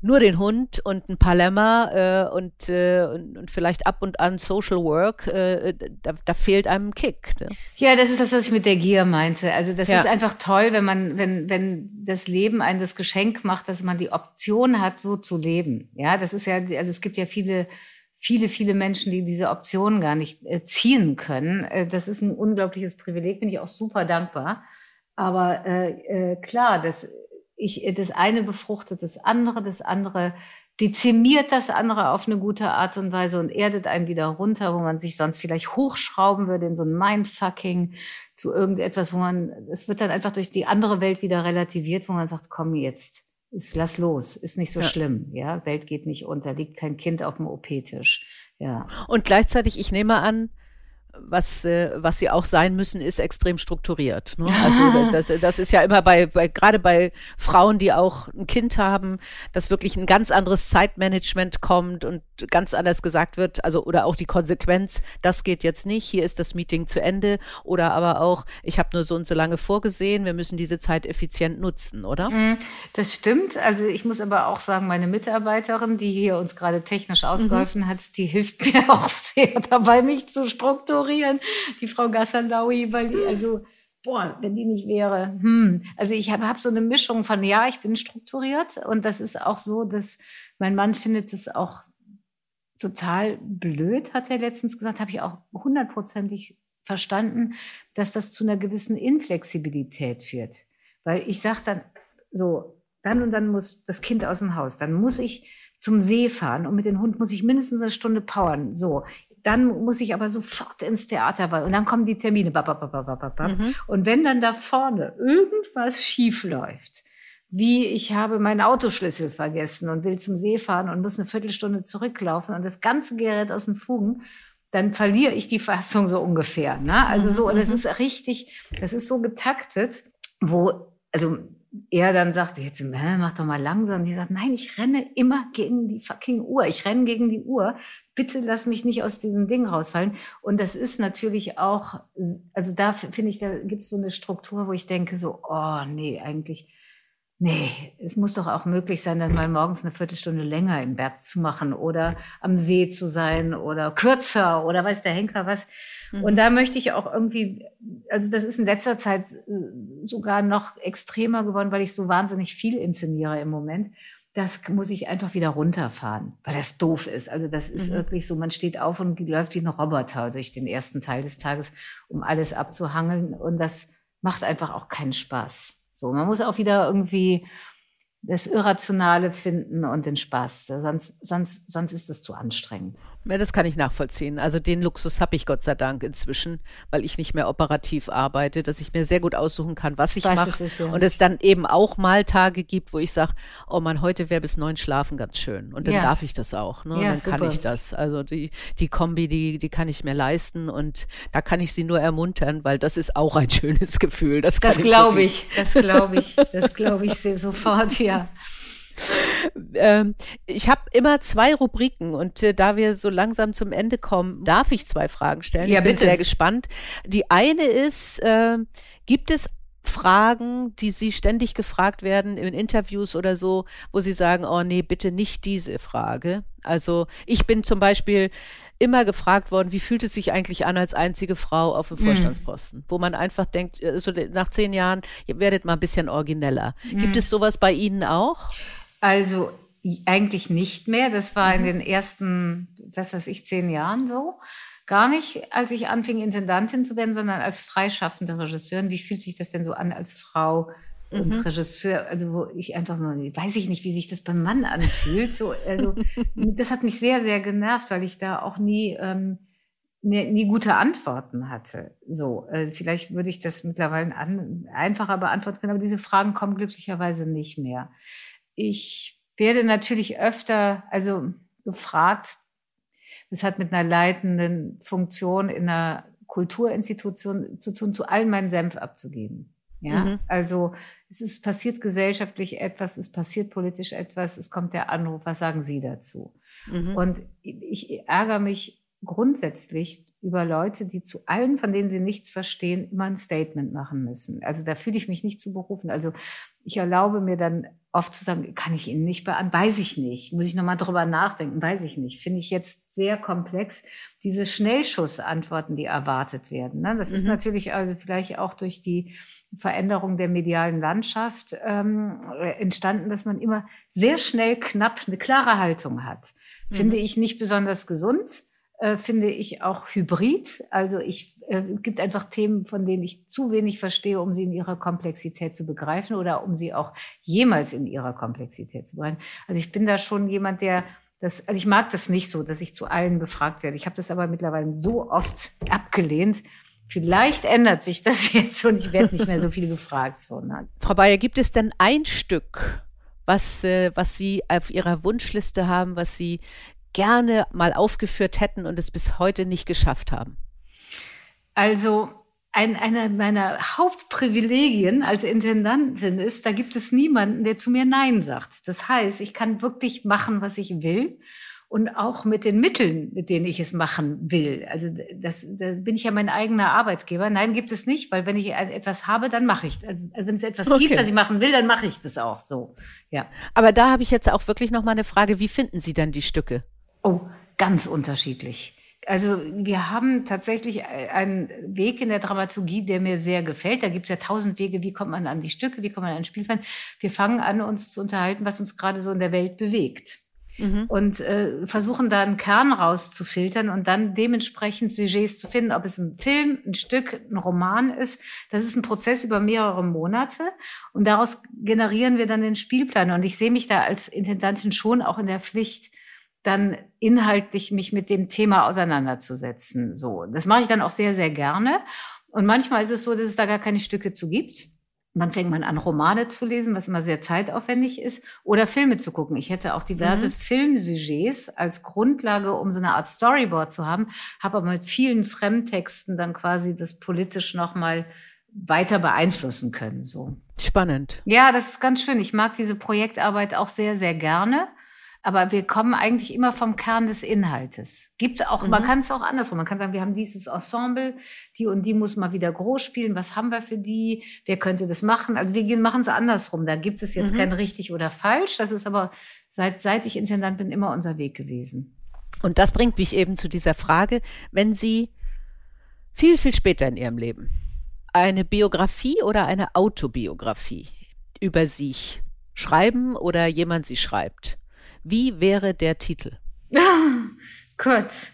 nur den Hund und ein paar Lämmer äh, und, äh, und, und, vielleicht ab und an Social Work, äh, da, da fehlt einem ein Kick. Ne? Ja, das ist das, was ich mit der Gier meinte. Also das ja. ist einfach toll, wenn man, wenn, wenn das Leben einem das Geschenk macht, dass man die Option hat, so zu leben. Ja, das ist ja, also es gibt ja viele, viele, viele Menschen, die diese Option gar nicht äh, ziehen können. Äh, das ist ein unglaubliches Privileg, bin ich auch super dankbar. Aber äh, äh, klar, das ich, das eine befruchtet das andere, das andere dezimiert das andere auf eine gute Art und Weise und erdet einen wieder runter, wo man sich sonst vielleicht hochschrauben würde in so ein Mindfucking zu irgendetwas, wo man, es wird dann einfach durch die andere Welt wieder relativiert, wo man sagt, komm jetzt, ist, lass los, ist nicht so ja. schlimm, ja, Welt geht nicht unter, liegt kein Kind auf dem OP-Tisch, ja. Und gleichzeitig, ich nehme an, was, äh, was sie auch sein müssen, ist extrem strukturiert. Ne? Also das, das ist ja immer bei, bei gerade bei Frauen, die auch ein Kind haben, dass wirklich ein ganz anderes Zeitmanagement kommt und ganz anders gesagt wird, also oder auch die Konsequenz, das geht jetzt nicht, hier ist das Meeting zu Ende oder aber auch, ich habe nur so und so lange vorgesehen, wir müssen diese Zeit effizient nutzen, oder? Mhm, das stimmt. Also ich muss aber auch sagen, meine Mitarbeiterin, die hier uns gerade technisch ausgeholfen mhm. hat, die hilft <laughs> mir auch sehr dabei, mich zu strukturieren. Die Frau Gassalaui, weil die, also boah, wenn die nicht wäre, hm. Also ich habe hab so eine Mischung von, ja, ich bin strukturiert und das ist auch so, dass mein Mann findet es auch total blöd, hat er letztens gesagt, habe ich auch hundertprozentig verstanden, dass das zu einer gewissen Inflexibilität führt. Weil ich sage dann so, dann und dann muss das Kind aus dem Haus, dann muss ich zum See fahren und mit dem Hund muss ich mindestens eine Stunde powern. So, dann muss ich aber sofort ins Theater, weil, und dann kommen die Termine. Mhm. Und wenn dann da vorne irgendwas schief läuft, wie ich habe meinen Autoschlüssel vergessen und will zum See fahren und muss eine Viertelstunde zurücklaufen und das ganze Gerät aus den Fugen, dann verliere ich die Fassung so ungefähr. Ne? Also so, das mhm. ist richtig, das ist so getaktet, wo, also er dann sagt, jetzt mach doch mal langsam. Und die sagt, nein, ich renne immer gegen die fucking Uhr. Ich renne gegen die Uhr. Bitte lass mich nicht aus diesem Ding rausfallen. Und das ist natürlich auch, also da finde ich, da gibt es so eine Struktur, wo ich denke so, oh nee, eigentlich Nee, es muss doch auch möglich sein, dann mal morgens eine Viertelstunde länger im Bett zu machen oder am See zu sein oder kürzer oder weiß der Henker was. Mhm. Und da möchte ich auch irgendwie, also das ist in letzter Zeit sogar noch extremer geworden, weil ich so wahnsinnig viel inszeniere im Moment. Das muss ich einfach wieder runterfahren, weil das doof ist. Also das ist mhm. wirklich so, man steht auf und läuft wie ein Roboter durch den ersten Teil des Tages, um alles abzuhangeln. Und das macht einfach auch keinen Spaß. So, man muss auch wieder irgendwie das Irrationale finden und den Spaß. Sonst, sonst, sonst ist es zu anstrengend. Ja, das kann ich nachvollziehen. Also den Luxus habe ich Gott sei Dank inzwischen, weil ich nicht mehr operativ arbeite, dass ich mir sehr gut aussuchen kann, was ich mache. Ja. Und es dann eben auch mal Tage gibt, wo ich sage, oh man, heute wäre bis neun schlafen ganz schön. Und dann ja. darf ich das auch. Ne? Ja, dann super. kann ich das. Also die, die Kombi, die, die kann ich mir leisten und da kann ich sie nur ermuntern, weil das ist auch ein <laughs> schönes Gefühl. Das, das glaube ich, das glaube ich, das glaube ich sofort, ja. <laughs> Ähm, ich habe immer zwei Rubriken und äh, da wir so langsam zum Ende kommen, darf ich zwei Fragen stellen. Ja, ich bin bitte. sehr gespannt. Die eine ist, äh, gibt es Fragen, die Sie ständig gefragt werden in Interviews oder so, wo Sie sagen, oh nee, bitte nicht diese Frage. Also ich bin zum Beispiel immer gefragt worden, wie fühlt es sich eigentlich an als einzige Frau auf dem mhm. Vorstandsposten, mm. wo man einfach denkt, äh, so nach zehn Jahren, ihr werdet mal ein bisschen origineller. Mm. Gibt es sowas bei Ihnen auch? Also eigentlich nicht mehr. Das war in mhm. den ersten, was weiß ich, zehn Jahren so. Gar nicht, als ich anfing, Intendantin zu werden, sondern als freischaffende Regisseurin. Wie fühlt sich das denn so an als Frau und mhm. Regisseur? Also, wo ich einfach mal, weiß ich nicht, wie sich das beim Mann anfühlt. So, also, <laughs> das hat mich sehr, sehr genervt, weil ich da auch nie, ähm, nie, nie gute Antworten hatte. So, äh, vielleicht würde ich das mittlerweile an, einfacher beantworten können, aber diese Fragen kommen glücklicherweise nicht mehr. Ich werde natürlich öfter, also gefragt. Das hat mit einer leitenden Funktion in einer Kulturinstitution zu tun, zu allen meinen Senf abzugeben. Ja, mhm. also es ist passiert gesellschaftlich etwas, es passiert politisch etwas, es kommt der Anruf, was sagen Sie dazu? Mhm. Und ich ärgere mich grundsätzlich über Leute, die zu allen, von denen sie nichts verstehen, immer ein Statement machen müssen. Also da fühle ich mich nicht zu berufen. Also ich erlaube mir dann oft zu sagen, kann ich Ihnen nicht beantworten, weiß ich nicht, muss ich nochmal drüber nachdenken, weiß ich nicht. Finde ich jetzt sehr komplex, diese Schnellschussantworten, die erwartet werden. Ne? Das mhm. ist natürlich also vielleicht auch durch die Veränderung der medialen Landschaft ähm, entstanden, dass man immer sehr schnell knapp eine klare Haltung hat. Mhm. Finde ich nicht besonders gesund äh, finde ich auch hybrid. Also ich äh, gibt einfach Themen, von denen ich zu wenig verstehe, um sie in ihrer Komplexität zu begreifen oder um sie auch jemals in ihrer Komplexität zu begreifen. Also ich bin da schon jemand, der das, also ich mag das nicht so, dass ich zu allen befragt werde. Ich habe das aber mittlerweile so oft abgelehnt. Vielleicht ändert sich das <laughs> jetzt und ich werde nicht mehr so viel gefragt. So, ne? Frau Bayer, gibt es denn ein Stück, was, äh, was Sie auf Ihrer Wunschliste haben, was Sie gerne mal aufgeführt hätten und es bis heute nicht geschafft haben? Also ein, einer meiner Hauptprivilegien als Intendantin ist, da gibt es niemanden, der zu mir Nein sagt. Das heißt, ich kann wirklich machen, was ich will und auch mit den Mitteln, mit denen ich es machen will. Also das, das bin ich ja mein eigener Arbeitgeber. Nein, gibt es nicht, weil wenn ich etwas habe, dann mache ich. Also, also wenn es etwas okay. gibt, was ich machen will, dann mache ich das auch so. Ja. Aber da habe ich jetzt auch wirklich noch mal eine Frage: Wie finden Sie dann die Stücke? Oh, ganz unterschiedlich. Also wir haben tatsächlich einen Weg in der Dramaturgie, der mir sehr gefällt. Da gibt es ja tausend Wege, wie kommt man an die Stücke, wie kommt man an den Spielplan. Wir fangen an, uns zu unterhalten, was uns gerade so in der Welt bewegt. Mhm. Und äh, versuchen da einen Kern rauszufiltern und dann dementsprechend Sujets zu finden, ob es ein Film, ein Stück, ein Roman ist. Das ist ein Prozess über mehrere Monate und daraus generieren wir dann den Spielplan. Und ich sehe mich da als Intendantin schon auch in der Pflicht, dann inhaltlich mich mit dem Thema auseinanderzusetzen. So, das mache ich dann auch sehr, sehr gerne. Und manchmal ist es so, dass es da gar keine Stücke zu gibt. Und dann fängt man an, Romane zu lesen, was immer sehr zeitaufwendig ist, oder Filme zu gucken. Ich hätte auch diverse mhm. Filmsujets als Grundlage, um so eine Art Storyboard zu haben, habe aber mit vielen Fremdtexten dann quasi das politisch nochmal weiter beeinflussen können. So. Spannend. Ja, das ist ganz schön. Ich mag diese Projektarbeit auch sehr, sehr gerne. Aber wir kommen eigentlich immer vom Kern des Inhaltes. Gibt auch, mhm. man kann es auch andersrum. Man kann sagen, wir haben dieses Ensemble, die und die muss mal wieder groß spielen. Was haben wir für die? Wer könnte das machen? Also wir machen es andersrum. Da gibt es jetzt mhm. kein richtig oder falsch. Das ist aber seit, seit ich Intendant bin immer unser Weg gewesen. Und das bringt mich eben zu dieser Frage, wenn Sie viel, viel später in Ihrem Leben eine Biografie oder eine Autobiografie über sich schreiben oder jemand sie schreibt, wie wäre der Titel? <laughs> Gut.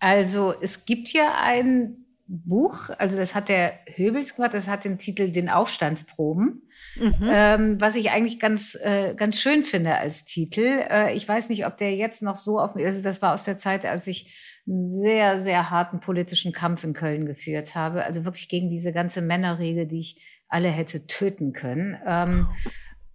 Also es gibt ja ein Buch, also das hat der Höbels gemacht, das hat den Titel Den Aufstand proben. Mhm. Ähm, was ich eigentlich ganz, äh, ganz schön finde als Titel. Äh, ich weiß nicht, ob der jetzt noch so auf also das war aus der Zeit, als ich einen sehr, sehr harten politischen Kampf in Köln geführt habe. Also wirklich gegen diese ganze Männerregel, die ich alle hätte töten können. Ähm,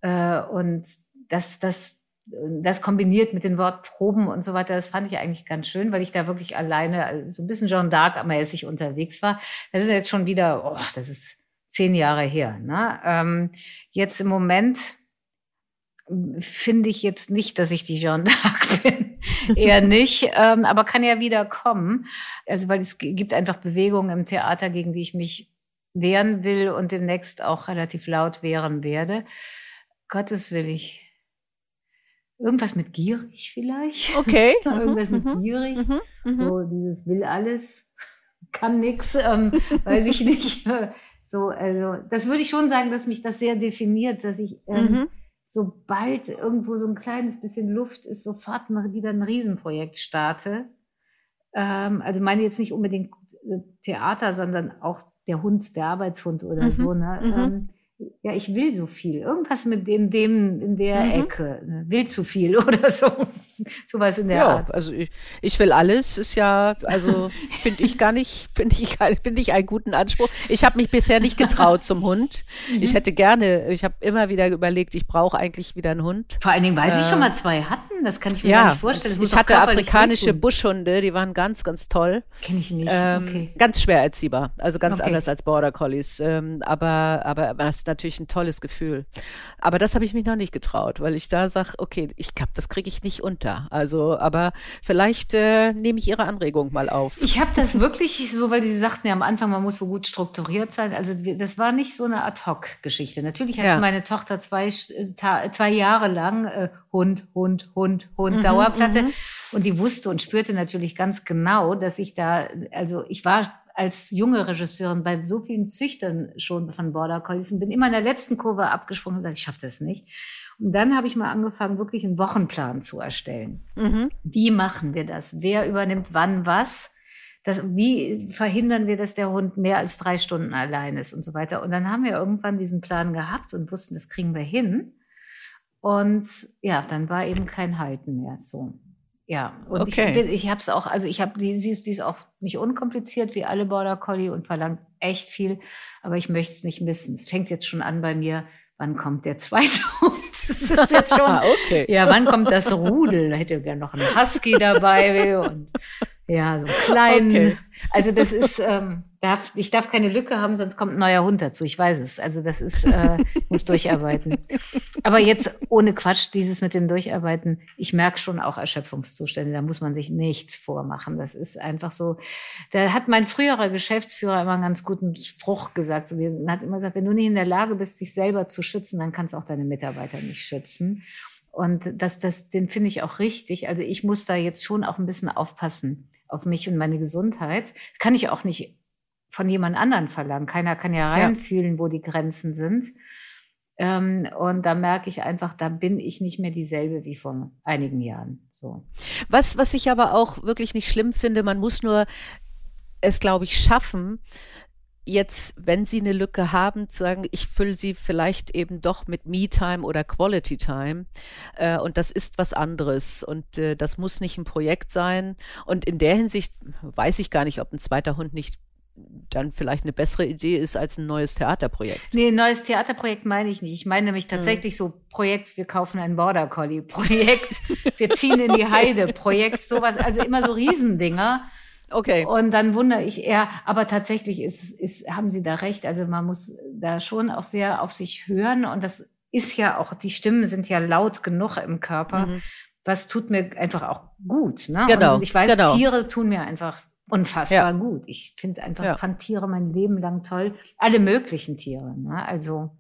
äh, und das, das das kombiniert mit den Wortproben und so weiter, das fand ich eigentlich ganz schön, weil ich da wirklich alleine so ein bisschen Jean d'Arc-mäßig unterwegs war. Das ist jetzt schon wieder, oh, das ist zehn Jahre her. Ne? Ähm, jetzt im Moment finde ich jetzt nicht, dass ich die Jean d'Arc <laughs> bin. Eher nicht, ähm, aber kann ja wieder kommen. Also, weil es gibt einfach Bewegungen im Theater, gegen die ich mich wehren will und demnächst auch relativ laut wehren werde. Gottes will ich Irgendwas mit gierig vielleicht. Okay. <laughs> Irgendwas mit mhm. gierig. Mhm. Mhm. So dieses will alles, <laughs> kann nix, ähm, weiß ich nicht. <laughs> So, also das würde ich schon sagen, dass mich das sehr definiert, dass ich ähm, mhm. sobald irgendwo so ein kleines bisschen Luft ist, sofort mal wieder ein Riesenprojekt starte. Ähm, also meine jetzt nicht unbedingt äh, Theater, sondern auch der Hund, der Arbeitshund oder mhm. so. Ne? Mhm. Ähm, ja, ich will so viel. Irgendwas mit dem, dem in der mhm. Ecke. Ne? Will zu viel <laughs> oder so. <laughs> Sowas in der ja, Art. Also ich, ich will alles, ist ja, also <laughs> finde ich gar nicht, finde ich, finde ich einen guten Anspruch. Ich habe mich bisher nicht getraut zum Hund. Mhm. Ich hätte gerne, ich habe immer wieder überlegt, ich brauche eigentlich wieder einen Hund. Vor allen Dingen, weil äh, Sie schon mal zwei hatten. Das kann ich mir ja, gar nicht vorstellen. ich hatte afrikanische Buschhunde, die waren ganz, ganz toll. Kenne ich nicht. Ähm, okay. Ganz schwer erziehbar, also ganz Okay. anders als Border Collies. Ähm, aber, aber das ist natürlich ein tolles Gefühl. Aber das habe ich mich noch nicht getraut, weil ich da sage, okay, ich glaube, das kriege ich nicht unter. Also, aber vielleicht äh, nehme ich Ihre Anregung mal auf. Ich habe das wirklich so, weil Sie sagten ja am Anfang, man muss so gut strukturiert sein. Also das war nicht so eine Ad-Hoc-Geschichte. Natürlich hatte Ja. meine Tochter zwei, Ta- zwei Jahre lang äh, Hund, Hund, Hund, Hund, Mhm, Dauerplatte. Und die wusste und spürte natürlich ganz genau, dass ich da, also ich war als junge Regisseurin bei so vielen Züchtern schon von Border Collies und bin immer in der letzten Kurve abgesprungen und gesagt, ich schaffe das nicht. Und dann habe ich mal angefangen, wirklich einen Wochenplan zu erstellen. Mhm. Wie machen wir das? Wer übernimmt wann was? Das, wie verhindern wir, dass der Hund mehr als drei Stunden allein ist und so weiter? Und dann haben wir irgendwann diesen Plan gehabt und wussten, das kriegen wir hin. Und ja, dann war eben kein Halten mehr so. Ja, und Okay. ich, ich habe es auch, also ich habe die, sie ist, die ist auch nicht unkompliziert wie alle Border Collie und verlangt echt viel, aber ich möchte es nicht missen. Es fängt jetzt schon an bei mir, wann kommt der zweite Hund? Das ist jetzt schon, <laughs> okay. ja, wann kommt das Rudel? Da hätte gerne noch einen Husky dabei und ja, so einen kleinen. Okay. Also das <laughs> ist, ähm, darf, ich darf keine Lücke haben, sonst kommt ein neuer Hund dazu. Ich weiß es. Also das ist, äh, muss durcharbeiten. Aber jetzt ohne Quatsch, dieses mit dem Durcharbeiten, ich merke schon auch Erschöpfungszustände. Da muss man sich nichts vormachen. Das ist einfach so. Da hat mein früherer Geschäftsführer immer einen ganz guten Spruch gesagt. So, er hat immer gesagt, wenn du nicht in der Lage bist, dich selber zu schützen, dann kannst du auch deine Mitarbeiter nicht schützen. Und das, das, den finde ich auch richtig. Also ich muss da jetzt schon auch ein bisschen aufpassen auf mich und meine Gesundheit. Kann ich auch nicht von jemand anderen verlangen. Keiner kann ja Ja. reinfühlen, wo die Grenzen sind. Ähm, und da merke ich einfach, da bin ich nicht mehr dieselbe wie vor einigen Jahren. So. Was, was ich aber auch wirklich nicht schlimm finde, man muss nur es, glaube ich, schaffen, jetzt, wenn Sie eine Lücke haben, zu sagen, ich fülle sie vielleicht eben doch mit Me-Time oder Quality-Time. Äh, und das ist was anderes. Und äh, das muss nicht ein Projekt sein. Und in der Hinsicht weiß ich gar nicht, ob ein zweiter Hund nicht dann vielleicht eine bessere Idee ist als ein neues Theaterprojekt. Nee, neues Theaterprojekt meine ich nicht. Ich meine nämlich tatsächlich so Projekt, wir kaufen einen Border Collie, Projekt, <laughs> wir ziehen in die Heide, Projekt, sowas, also immer so Riesendinger. Okay. Und dann wundere ich eher, aber tatsächlich ist, ist, haben Sie da recht. Also man muss da schon auch sehr auf sich hören. Und das ist ja auch, die Stimmen sind ja laut genug im Körper. Mhm. Das tut mir einfach auch gut. Ne? Genau, Und ich weiß, genau. Tiere tun mir einfach unfassbar Ja. gut. Ich finde einfach, Ja. fand Tiere mein Leben lang toll. Alle möglichen Tiere. Ne? Also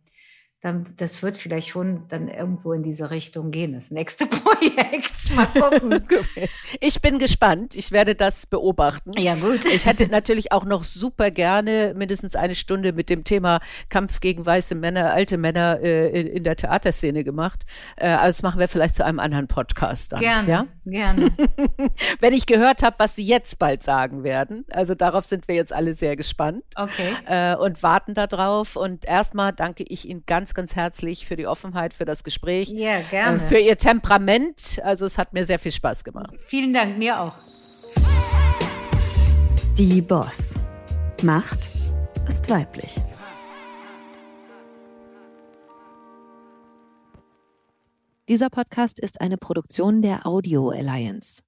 dann, das wird vielleicht schon dann irgendwo in diese Richtung gehen. Das nächste <laughs> Projekt. Mal gucken. <laughs> Ich bin gespannt. Ich werde das beobachten. ja, gut. Ich hätte natürlich auch noch super gerne mindestens eine Stunde mit dem Thema Kampf gegen weiße Männer, alte Männer äh, in, in der Theaterszene gemacht. Äh, aber das machen wir vielleicht zu einem anderen Podcast dann. Gerne, Ja? gerne. <laughs> Wenn ich gehört habe, was Sie jetzt bald sagen werden. Also darauf sind wir jetzt alle sehr gespannt Okay. äh, und warten darauf. Und erstmal danke ich Ihnen ganz, ganz herzlich für die Offenheit, für das Gespräch, Ja, äh, gerne. für Ihr Temperament. Also es hat mir sehr viel Spaß gemacht. Vielen Dank, mir auch. Die Boss. Macht ist weiblich. Dieser Podcast ist eine Produktion der Audio Alliance.